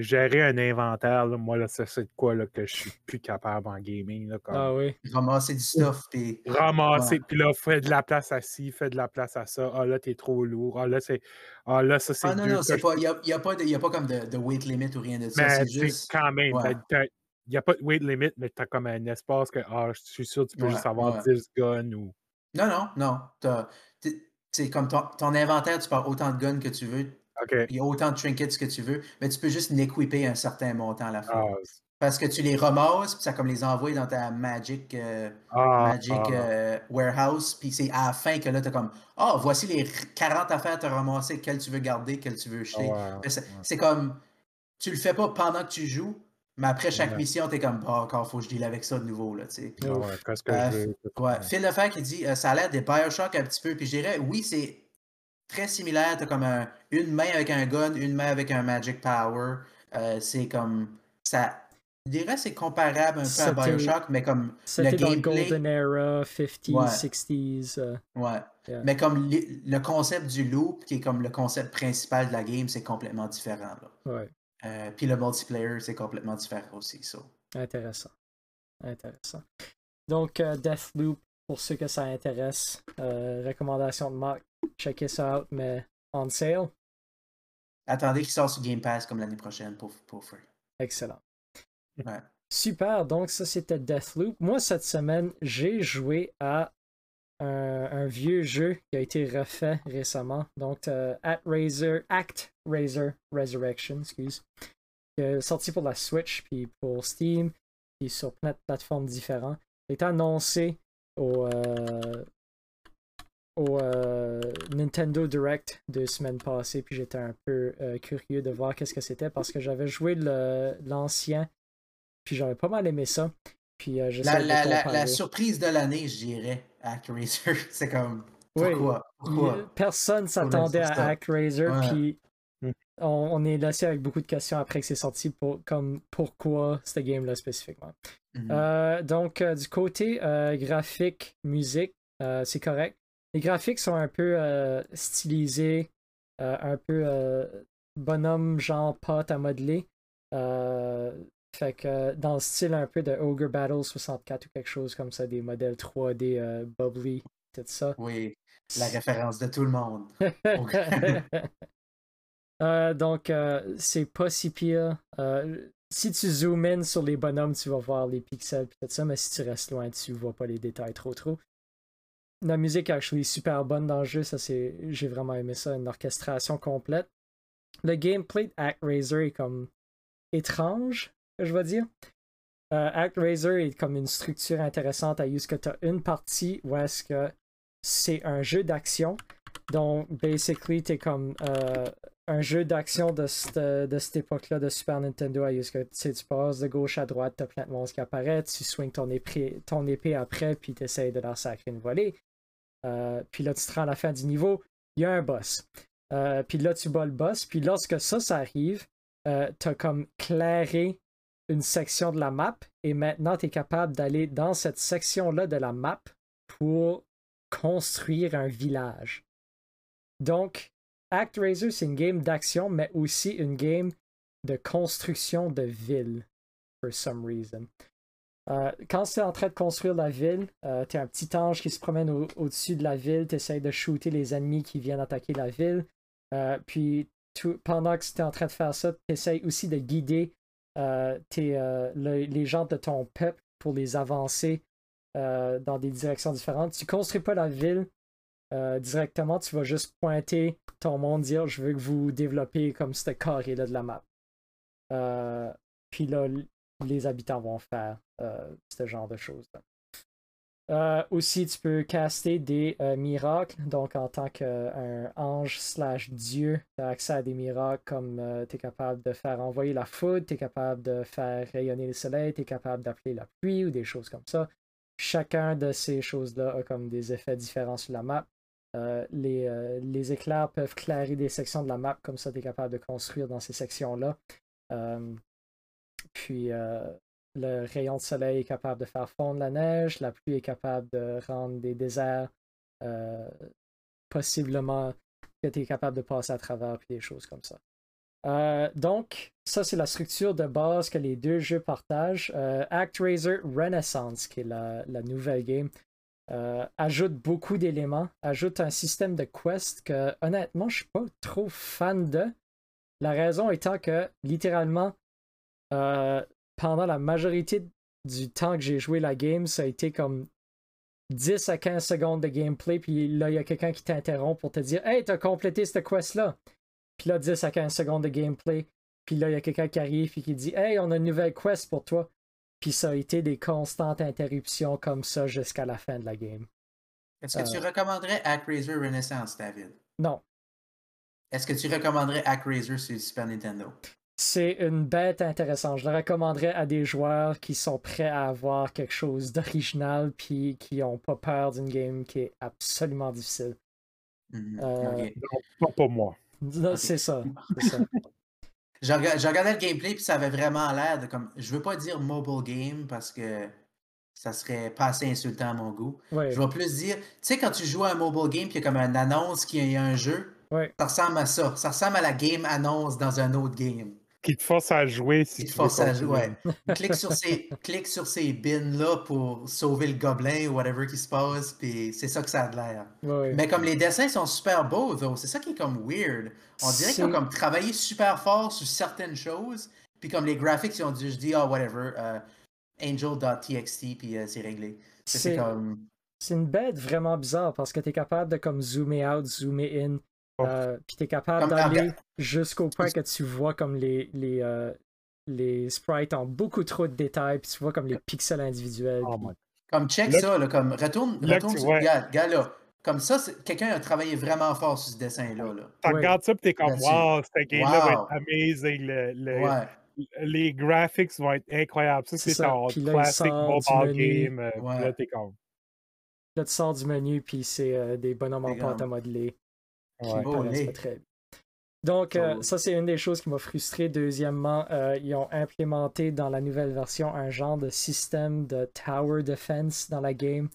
gérer un inventaire, moi, là, c'est de quoi là, que je suis plus capable en gaming. Là, comme... Ah oui. Ramasser du stuff. Puis... Ramasser, puis là, fais de la place à ci, fais de la place à ça. Ah là, t'es trop lourd. Ah là, c'est. Ah là, ça, c'est. Ah non, non, c'est pas. Il n'y a, y a, pas a pas comme de, de, weight limit ou rien de ça. C'est juste. Quand même. Il n'y a pas de weight limit, mais tu as comme un espace que ah, je suis sûr que tu peux juste avoir 10 guns ou. Non, non, non. C'est comme ton, ton inventaire, tu pars autant de guns que tu veux il y a autant de trinkets que tu veux, mais tu peux juste n'équiper un certain montant à la fin. Ah, Parce que tu les ramasses, puis ça comme les envoie dans ta Magic, euh, ah, Magic ah. Euh, Warehouse, puis c'est à la fin que là, tu comme Ah, oh, voici les 40 affaires à te ramasser, quelles tu veux garder, quelles tu veux jeter. c'est comme tu le fais pas pendant que tu joues, mais après chaque mission, tu es comme Ah, encore faut que je deal avec ça de nouveau. Là, tu sais. ouais, Phil Lefebvre qui dit euh, Ça a l'air des Bioshock un petit peu, puis je dirais Oui, c'est très similaire. Tu as comme une main avec un gun, une main avec un magic power. Euh, c'est comme. ça Je dirais c'est comparable un peu à Bioshock, mais comme le gameplay. Golden Era, 50s, 60s. Euh, ouais. Mais comme le concept du loop, qui est comme le concept principal de la game, c'est complètement différent. Là. Ouais. Euh, puis le multiplayer, c'est complètement différent aussi. So. Intéressant. Intéressant. Donc, Deathloop, pour ceux que ça intéresse, recommandation de Marc, checker ça out, mais on sale. Attendez qu'il sorte sur Game Pass comme l'année prochaine pour, pour free. Excellent. Super, donc ça c'était Deathloop. Moi cette semaine, j'ai joué à un, vieux jeu qui a été refait récemment. Donc euh, Razor, Act Razor Resurrection, excuse. Qui est sorti pour la Switch puis pour Steam, puis sur plein de plateformes différentes. Il été annoncé au, euh, au euh, Nintendo Direct de semaine passée, puis j'étais un peu euh, curieux de voir qu'est-ce que c'était parce que j'avais joué l'ancien, puis j'avais pas mal aimé ça. Puis la, la, la, la, surprise de l'année, je dirais, ActRaiser, [LAUGHS] c'est comme pourquoi, pourquoi? Personne s'attendait à ActRaiser, puis hmm. on, est laissé avec beaucoup de questions après que c'est sorti, pour, comme pourquoi ce game-là spécifiquement. Mhm. donc, du côté graphique, musique, c'est correct. Les graphiques sont un peu euh, stylisés, euh, un peu euh, bonhomme genre pâte à modeler. fait que dans le style un peu de Ogre Battle 64 ou quelque chose comme ça, des modèles 3D bubbly, tout ça. Oui, la référence de tout le monde. [LAUGHS] [LAUGHS] donc, c'est pas si pire. si tu zoomes in sur les bonhommes, tu vas voir les pixels et tout ça, mais si tu restes loin, tu vois pas les détails trop trop la musique est super bonne dans le jeu, ça c'est j'ai vraiment aimé ça, une orchestration complète. le gameplay de ActRaiser est comme étrange, je vais dire. Euh, ActRaiser est comme une structure intéressante à use que tu as une partie où est-ce que c'est un jeu d'action. Donc, basically, es comme euh, un jeu d'action de cette, de cette époque-là de Super Nintendo. À que tu passes de gauche à droite, t'as plein de monstres qui apparaissent, tu swings ton épée, après, puis tu essaies de leur sacrer une volée. Euh, puis là, tu te rends à la fin du niveau, il y a un boss. Euh, puis là, tu bats le boss. Puis lorsque ça, ça arrive, tu as comme clairé une section de la map et maintenant tu es capable d'aller dans cette section-là de la map pour construire un village. Donc, ActRaiser, c'est une game d'action, mais aussi une game de construction de ville, for some reason. Euh, quand tu es en train de construire la ville, euh, tu es un petit ange qui se promène au-dessus de la ville, tu essaies de shooter les ennemis qui viennent attaquer la ville. Euh, puis pendant que tu es en train de faire ça, tu essaies aussi de guider les gens de ton peuple pour les avancer dans des directions différentes. Tu construis pas la ville directement, tu vas juste pointer ton monde, dire je veux que vous développez comme ce carré-là de la map. puis là, les habitants vont faire ce genre de choses-là. Euh, aussi, tu peux caster des euh, miracles. Donc, en tant qu'un ange slash dieu, tu as accès à des miracles comme euh, tu es capable de faire envoyer la foudre, tu es capable de faire rayonner le soleil, tu es capable d'appeler la pluie ou des choses comme ça. Chacun de ces choses-là a comme des effets différents sur la map. Les, les, éclairs peuvent clairer des sections de la map, comme ça tu es capable de construire dans ces sections-là. puis le rayon de soleil est capable de faire fondre la neige, la pluie est capable de rendre des déserts euh, possiblement que tu es capable de passer à travers, puis des choses comme ça. Euh, donc, ça, c'est la structure de base que les deux jeux partagent. Euh, ActRaiser Renaissance, qui est la, nouvelle game, ajoute beaucoup d'éléments, ajoute un système de quest que, honnêtement, je suis pas trop fan de. La raison étant que, littéralement, pendant la majorité du temps que j'ai joué la game, ça a été comme 10 à 15 secondes de gameplay, puis là, il y a quelqu'un qui t'interrompt pour te dire Hey, t'as complété cette quest-là. Puis là, 10 à 15 secondes de gameplay, puis là, il y a quelqu'un qui arrive et qui dit Hey, on a une nouvelle quest pour toi. Puis ça a été des constantes interruptions comme ça jusqu'à la fin de la game. Est-ce que tu euh. recommanderais ActRaiser Renaissance, David? Non. Est-ce que tu recommanderais ActRaiser sur Super Nintendo? C'est une bête intéressante. Je le recommanderais à des joueurs qui sont prêts à avoir quelque chose d'original puis qui n'ont pas peur d'une game qui est absolument difficile. Euh, pas pour moi. C'est ça. [LAUGHS] J'ai regardé le gameplay puis ça avait vraiment l'air de comme. Je veux pas dire mobile game parce que ça serait pas assez insultant à mon goût. Je vais plus dire, tu sais, quand tu joues à un mobile game puis il y a comme une annonce qu'il y a un jeu, ça ressemble à ça. Ça ressemble à la game annonce dans un autre game qui te force à jouer si qui te force à jouer. [LAUGHS] clique sur ces, clique sur ces bins-là pour sauver le gobelin ou whatever qui se passe, puis c'est ça que ça a l'air. Mais comme les dessins sont super beaux, c'est ça qui est comme weird. On dirait qu'ils ont comme travaillé super fort sur certaines choses, puis comme les graphics, ils ont dit, je dis, ah, whatever, uh, angel.txt, puis euh, c'est réglé. C'est comme... C'est une bête vraiment bizarre parce que tu es capable de comme zoomer out, zoomer in, euh, puis tu es capable d'aller jusqu'au point que tu vois comme les, les, euh, les sprites ont beaucoup trop de détails, puis tu vois comme les pixels individuels. Oh comme check ça, là, comme retourne, retourne sur le gars, là. Comme ça, quelqu'un a travaillé vraiment fort sur ce dessin-là. Là. Tu regardes ça, puis t'es comme, wow, cette game-là va être amazing. Le, Les graphics vont être incroyables. Ça, c'est ton classic mobile game. Euh, là, t'es comme. Là, tu sors du menu, puis c'est des bonhommes en pâte à modeler. Donc, euh, ça, c'est une des choses qui m'a frustré. Deuxièmement, euh, ils ont implémenté dans la nouvelle version un genre de système de tower defense dans la game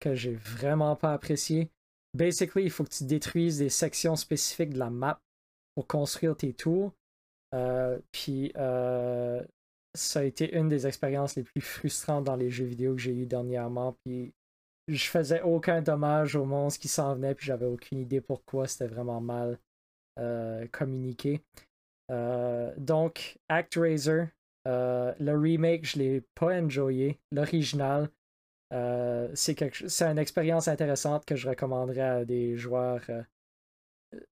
que j'ai vraiment pas apprécié. Basically, il faut que tu détruises des sections spécifiques de la map pour construire tes tours. Euh, puis, ça a été une des expériences les plus frustrantes dans les jeux vidéo que j'ai eu dernièrement. Puis, je faisais aucun dommage aux monstres qui s'en venaient, puis j'avais aucune idée pourquoi c'était vraiment mal euh, communiqué. Euh, donc, ActRaiser, euh, le remake, je l'ai pas enjoyé. L'original, c'est une expérience intéressante que je recommanderais à des joueurs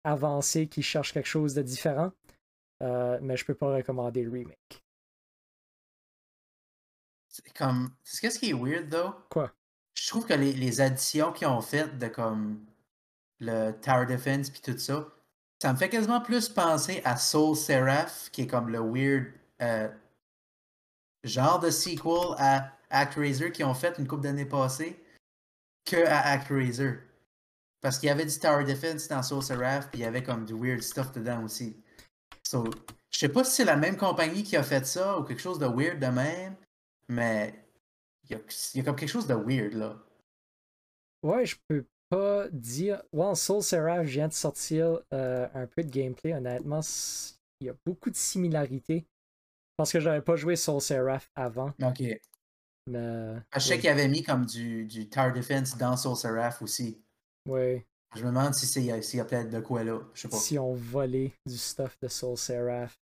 avancé qui cherche quelque chose de différent. Mais je peux pas recommander le remake. C'est comme. C'est ce qui est weird, though? Quoi? Je trouve que les, additions qu'ils ont faites de comme le Tower Defense puis tout ça, ça me fait quasiment plus penser à Soul Seraph, qui est comme le weird euh, genre de sequel à ActRaiser qu'ils ont fait une couple d'années passées, que à ActRaiser. Parce qu'il y avait du Tower Defense dans Soul Seraph, puis il y avait comme du weird stuff dedans aussi. So, je sais pas si c'est la même compagnie qui a fait ça ou quelque chose de weird de même, mais il y a, comme quelque chose de weird là. Ouais, je peux pas dire. Ouais, Soul Seraph vient de sortir euh, un peu de gameplay. Honnêtement, il y a beaucoup de similarités. Parce que j'avais pas joué Soul Seraph avant. Ok. Mais, je sais qu'il avait mis comme du, du Tower Defense dans Soul Seraph aussi. Oui. Je me demande si y a, a peut-être de quoi là. Je sais pas. Si on volé du stuff de Soul Seraph.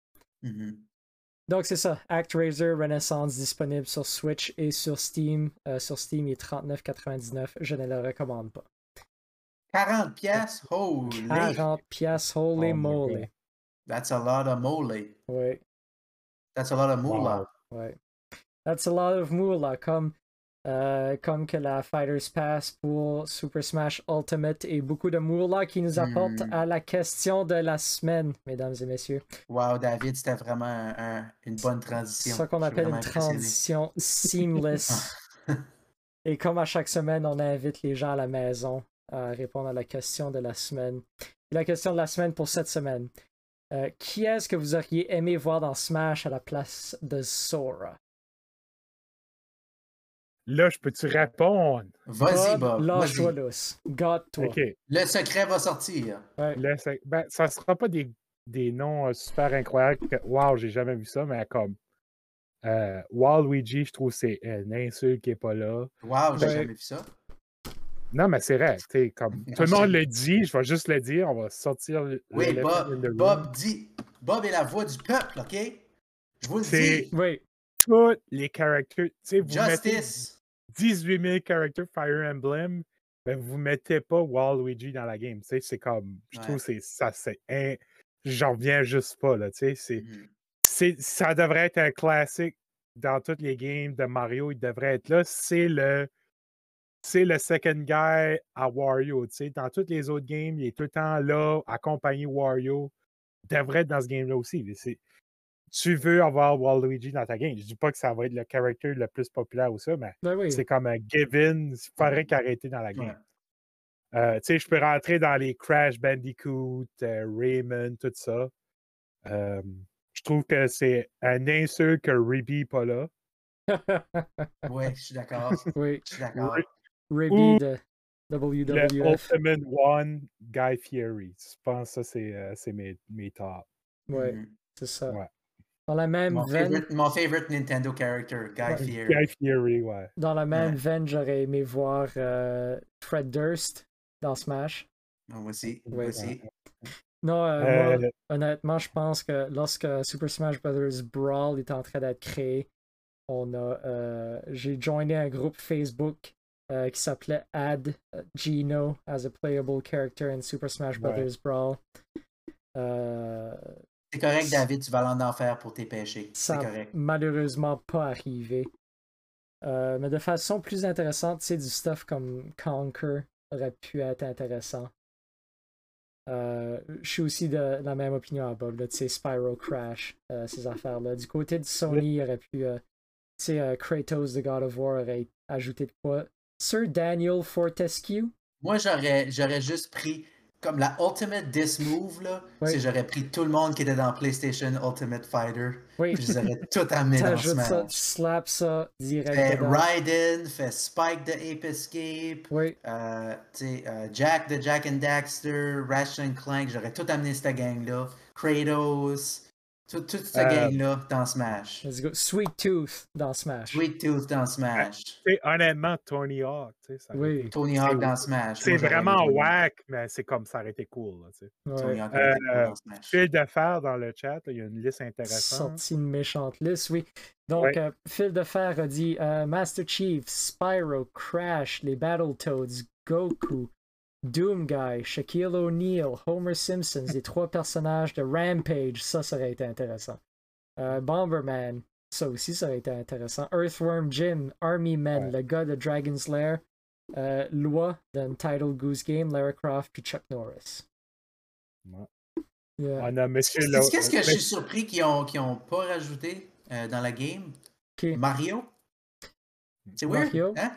Mm-hmm. Donc c'est ça, ActRaiser Renaissance disponible sur Switch et sur Steam. Euh, sur Steam, il est 39,99. Je ne le recommande pas. 40 pièces, holy. 40 pièces, holy Oh moly. That's a lot of moly. Oui, That's a lot of moolah. oui. That's a lot of moolah, comme, euh, comme que la Fighters Pass pour Super Smash Ultimate et beaucoup de moolah qui nous apporte Hmm. à la question de la semaine, mesdames et messieurs. Wow, David, c'était vraiment un- un- une bonne transition. C'est ça qu'on appelle une transition seamless. [LAUGHS] Et comme à chaque semaine, on invite les gens à la maison à répondre à la question de la semaine. Et la question de la semaine pour cette semaine. Euh, qui est-ce que vous auriez aimé voir dans Smash à la place de Sora? Là, je peux-tu répondre? Vas-y, Bob. Lâche-toi. Garde-toi. Le secret va sortir. Ouais. Ben, ça sera pas des, des noms euh, super incroyables que Wow, j'ai jamais vu ça, mais comme euh, Waluigi, je trouve que c'est une insulte qui est pas là. Wow, j'ai jamais vu ça. Non, mais c'est vrai. t'sais, Comme, [LAUGHS] tout le monde le dit, je vais juste le dire, on va sortir le. Oui, le Bob. Bob dit. Bob est la voix du peuple, OK? Je vous le dis. Oui, Tous les caractères. mettez Justice. 18 000 caractères Fire Emblem, ben vous mettez pas Waluigi dans la game. tu sais, C'est comme. Je Ouais. trouve que c'est ça, c'est. in- J'en reviens juste pas, là. tu sais, C'est. Ça devrait être un classique dans toutes les games de Mario. Il devrait être là. C'est le, c'est le second guy à Wario. tu sais. Dans toutes les autres games, il est tout le temps là, accompagné Wario. Il devrait être dans ce game-là aussi. Tu veux avoir Waluigi dans ta game. Je dis pas que ça va être le character le plus populaire ou ça, mais ben oui. c'est comme un given. Il faudrait qu'il arrête dans la game. Ouais. Euh, tu sais, je peux rentrer dans les Crash Bandicoot, euh, Rayman, tout ça. Euh, je trouve que c'est un insulte que Ruby pas là. [LAUGHS] Ouais, je suis d'accord. [LAUGHS] oui, Je suis d'accord. Ruby de Le WWF. Ultimate One, Guy Fieri. Je pense que ça, c'est euh, c'est mes, mes tops. Oui, Mhm. c'est ça. Ouais. Dans la même Mon veine, favorite, mon favorite Nintendo character, Guy Ouais. Fieri. Guy Fieri, ouais. dans la même Ouais. veine, j'aurais aimé voir euh, Fred Durst dans Smash. Moi aussi. Aussi. Non, euh, moi, Euh, honnêtement, je pense que lorsque Super Smash Bros. Brawl est en train d'être créé, on a, euh, j'ai joiné un groupe Facebook euh, qui s'appelait Add Gino as a playable character in Super Smash Ouais. Bros. Brawl. Euh, C'est correct, David, tu vas aller en enfer pour tes péchés. C'est ça n'a correct. malheureusement pas arrivé. Euh, mais de façon plus intéressante, tu sais, du stuff comme Conquer aurait pu être intéressant. Euh, je suis aussi de la même opinion à Bob, là, tu sais, Spyro Crash, euh, ces affaires-là. Du côté de Sony, il aurait pu, euh, tu sais, euh, Kratos de God of War aurait ajouté de quoi. Sir Daniel Fortescue, Moi, j'aurais, j'aurais juste pris comme la Ultimate Diss Move, là. Oui. C'est j'aurais pris tout le monde qui était dans PlayStation Ultimate Fighter. oui, Puis je les aurais tout amenés dans t'ajoutes ça, Smash. tu slaps ça direct dedans. Raiden, fait Spike de Ape Escape, Oui, euh, euh, Jack de Jack and Daxter, Ratchet and Clank, j'aurais tout amené cette gang-là. Kratos, tout- toute cette Euh, gang-là dans Smash. let's go. Sweet Tooth dans Smash. Sweet Tooth dans Smash. honnêtement, Tony Hawk, tu sais, ça Oui. été- Tony Hawk dans Smash. C'est vraiment whack, mais c'est comme ça aurait été cool. Là. Ouais. Tony Hawk cool Euh, dans Smash. Fil de fer dans le chat, là, il y a une liste intéressante. sorti une méchante liste, oui. Donc, Ouais. euh, Phil de Fer a dit euh, Master Chief, Spyro, Crash, les Battletoads, Goku, Doom Guy, Shaquille O'Neal, Homer Simpson, les trois personnages de Rampage, ça, ça aurait été intéressant. Euh, Bomberman, ça aussi, ça aurait été intéressant. Earthworm Jim, Army Men, le gars de Dragon's Lair, euh, Loi Title Goose Game, Lara Croft, puis Chuck Norris. On a Monsieur Qu'est-ce que je suis surpris qu'ils n'ont ont pas rajouté euh, dans la game? Mario? C'est weird. Hein?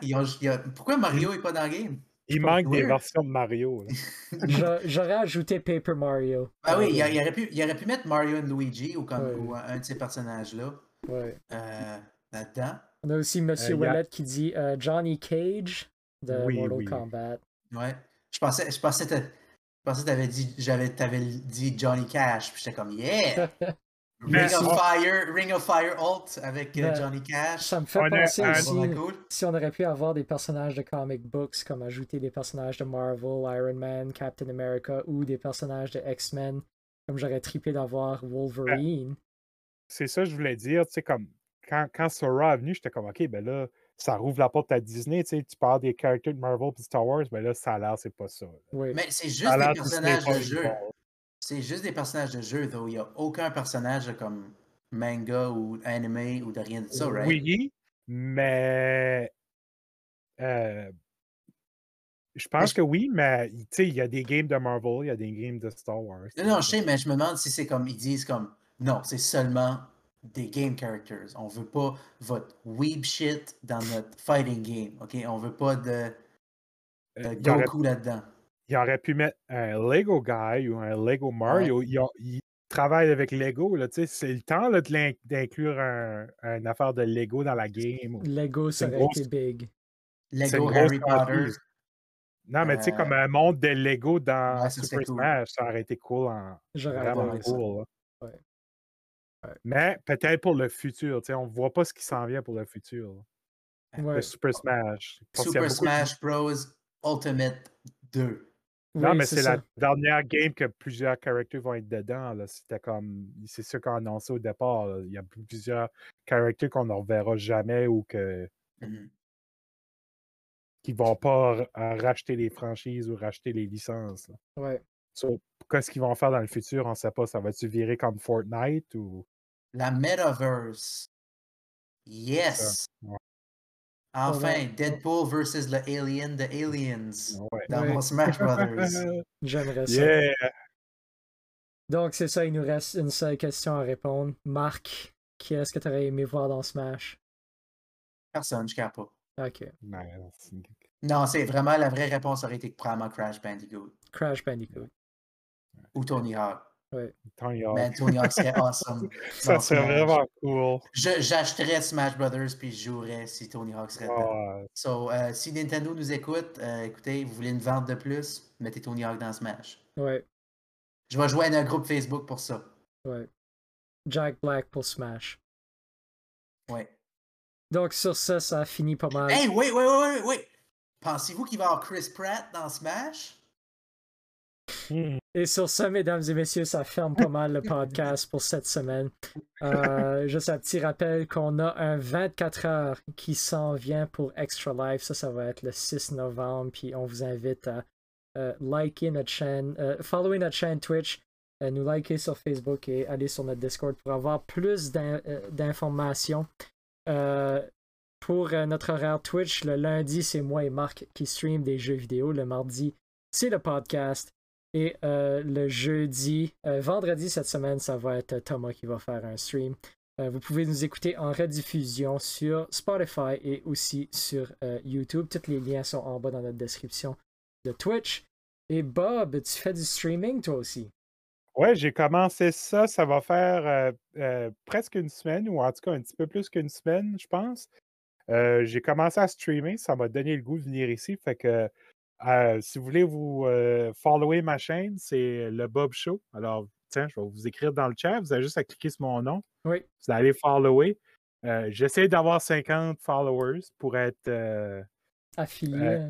Pourquoi Mario n'est pas dans la game? Il manque des versions de Mario. [LAUGHS] J'aurais ajouté Paper Mario. Ah oui, il, aurait pu, il, aurait pu, mettre Mario et Luigi ou, comme, un de ces personnages-là ouais. euh, là-dedans. On a aussi Monsieur euh, qui dit euh, Johnny Cage de Mortal Kombat. Ouais. Je pensais, je pensais, je pensais que t'avais dit, j'avais, t'avais dit Johnny Cash, puis j'étais comme yeah. [LAUGHS] Ring of Fire, Ring of Fire Alt avec euh, Johnny Cash. Ça me fait penser aussi si on aurait pu avoir des personnages de comic books, comme ajouter des personnages de Marvel, Iron Man, Captain America ou des personnages de X-Men, comme j'aurais trippé d'avoir Wolverine. C'est ça que je voulais dire, tu sais, comme quand, quand Sora est venu, j'étais comme ok, ben là, ça rouvre la porte à Disney, tu sais, tu parles des characters de Marvel et Star Wars, ben là, ça a l'air, c'est pas ça. Mais c'est juste des personnages de jeu. C'est juste des personnages de jeu, though. Il n'y a aucun personnage comme manga ou anime ou de rien de ça, right? Oui, mais. Euh, je pense que oui, mais il y a des games de Marvel, il y a des games de Star Wars. Non, non, je sais, mais je me demande si c'est comme. Ils disent comme. Non, c'est seulement des game characters. On veut pas votre weeb shit dans notre fighting game, ok? On veut pas de, de euh, Goku là-dedans il aurait pu mettre un Lego Guy ou un Lego Mario. Il, travaille avec Lego. C'est le temps d'inclure un, une affaire de Lego dans la game. Lego, ça aurait été big. Lego Harry Potter. Non, mais tu sais, comme euh, un monde de Lego dans Super Smash, ça aurait été cool. En... Vraiment cool. Mais peut-être pour le futur. On ne voit pas ce qui s'en vient pour le futur. Le Super Smash. Super Smash Bros. Ultimate 2 non, mais c'est la dernière game que plusieurs characters vont être dedans. C'était comme. C'est ce qu'on a annoncé au départ. Il y a plusieurs characters qu'on ne reverra jamais ou que. Mmh qui ne vont pas racheter les franchises ou racheter les licences. Ouais. Qu'est-ce qu'ils vont faire dans le futur? On ne sait pas. Ça va-tu virer comme Fortnite ou. La Metaverse. Yes! Enfin, Deadpool versus le Alien de Aliens dans mon Smash Brothers. [LAUGHS] J'aimerais ça. Donc, c'est ça, il nous reste une seule question à répondre. Marc, qui est-ce que tu aurais aimé voir dans Smash? Personne, je ne pas. Ok. Non, c'est vraiment la vraie réponse aurait été probablement Crash Bandicoot. Crash Bandicoot. Ou Tony Hawk. Tony Hawk. Man, Tony Hawk serait awesome. [LAUGHS] ça serait vraiment cool. J'achèterais Smash Brothers puis je jouerais si Tony Hawk serait là. So, euh, si Nintendo nous écoute, euh, écoutez, vous voulez une vente de plus, mettez Tony Hawk dans Smash. Ouais. Je vais jouer à un groupe Facebook pour ça. Ouais. Jack Black pour Smash. Ouais. Donc sur ça, ça a fini pas mal. Hey, wait, wait, wait, wait. Pensez-vous qu'il va y avoir Chris Pratt dans Smash? Et sur ça, mesdames et messieurs, ça ferme pas mal le podcast pour cette semaine. Euh, juste un petit rappel qu'on a un 24 heures qui s'en vient pour Extra Life. Ça, ça va être le 6 novembre. Puis on vous invite à euh, liker notre chaîne, euh, follower notre chaîne Twitch, nous liker sur Facebook et aller sur notre Discord pour avoir plus d'informations. pour notre horaire Twitch, le lundi, c'est moi et Marc qui stream des jeux vidéo. Le mardi, c'est le podcast. Et euh, le jeudi, euh, vendredi cette semaine, ça va être Thomas qui va faire un stream. Euh, vous pouvez nous écouter en rediffusion sur Spotify et aussi sur YouTube. Tous les liens sont en bas dans notre description de Twitch. Et Bob, tu fais du streaming toi aussi? Ouais, j'ai commencé ça. Ça va faire presque une semaine, ou en tout cas un petit peu plus qu'une semaine, je pense. j'ai commencé à streamer. Ça m'a donné le goût de venir ici. Fait que euh, si vous voulez vous euh, follower ma chaîne, c'est le Bob Show. Alors, tiens, je vais vous écrire dans le chat. Vous avez juste à cliquer sur mon nom. Oui. Vous allez follower. Euh, j'essaie d'avoir 50 followers pour être affilié.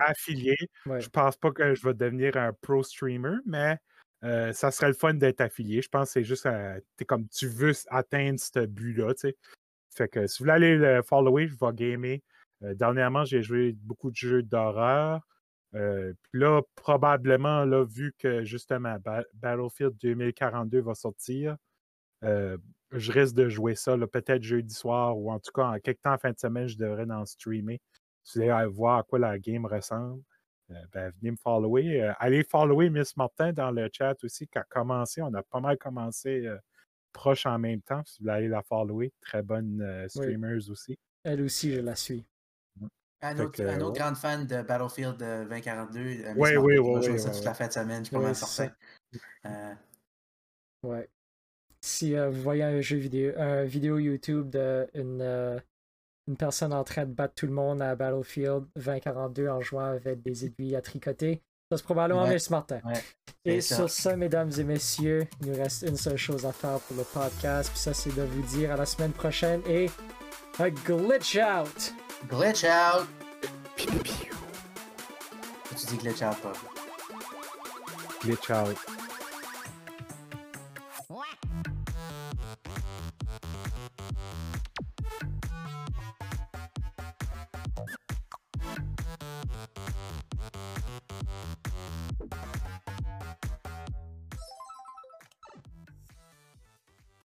affilié. Je pense pas que je vais devenir un pro streamer, mais ça serait le fun d'être affilié. Je pense que c'est juste comme tu veux atteindre ce but-là. Fait que si vous voulez aller le follower, je vais gamer. dernièrement, j'ai joué beaucoup de jeux d'horreur. Euh, puis là, probablement, là, vu que justement Battlefield 2042 va sortir, euh, je risque de jouer ça peut-être jeudi soir ou en tout cas en quelque temps en fin de semaine, je devrais en streamer. Si vous voulez voir à quoi la game ressemble, euh, ben, venez me follower. allez follower Miss Martin dans le chat aussi qui a commencé. On a pas mal commencé proche en même temps. Si vous voulez aller la follower, très bonne streamers aussi. Elle aussi, je la suis. Un autre, un autre grande fan de Battlefield 2042. Euh, oui, oui, oui. Je ça toute la fin de semaine, je suis pas mal certain. Euh... Ouais. Si euh, vous voyez un jeu vidéo, un vidéo YouTube d'une euh, une personne en train de battre tout le monde à Battlefield 2042 en jouant avec des aiguilles à tricoter, ça c'est probablement ouais. Miss Martin. Et sur ça, mesdames et messieurs, il nous reste une seule chose à faire pour le podcast, puis ça c'est de vous dire à la semaine prochaine et un glitch out! Glitch out! Tu dis glitch out, pas? Glitch out.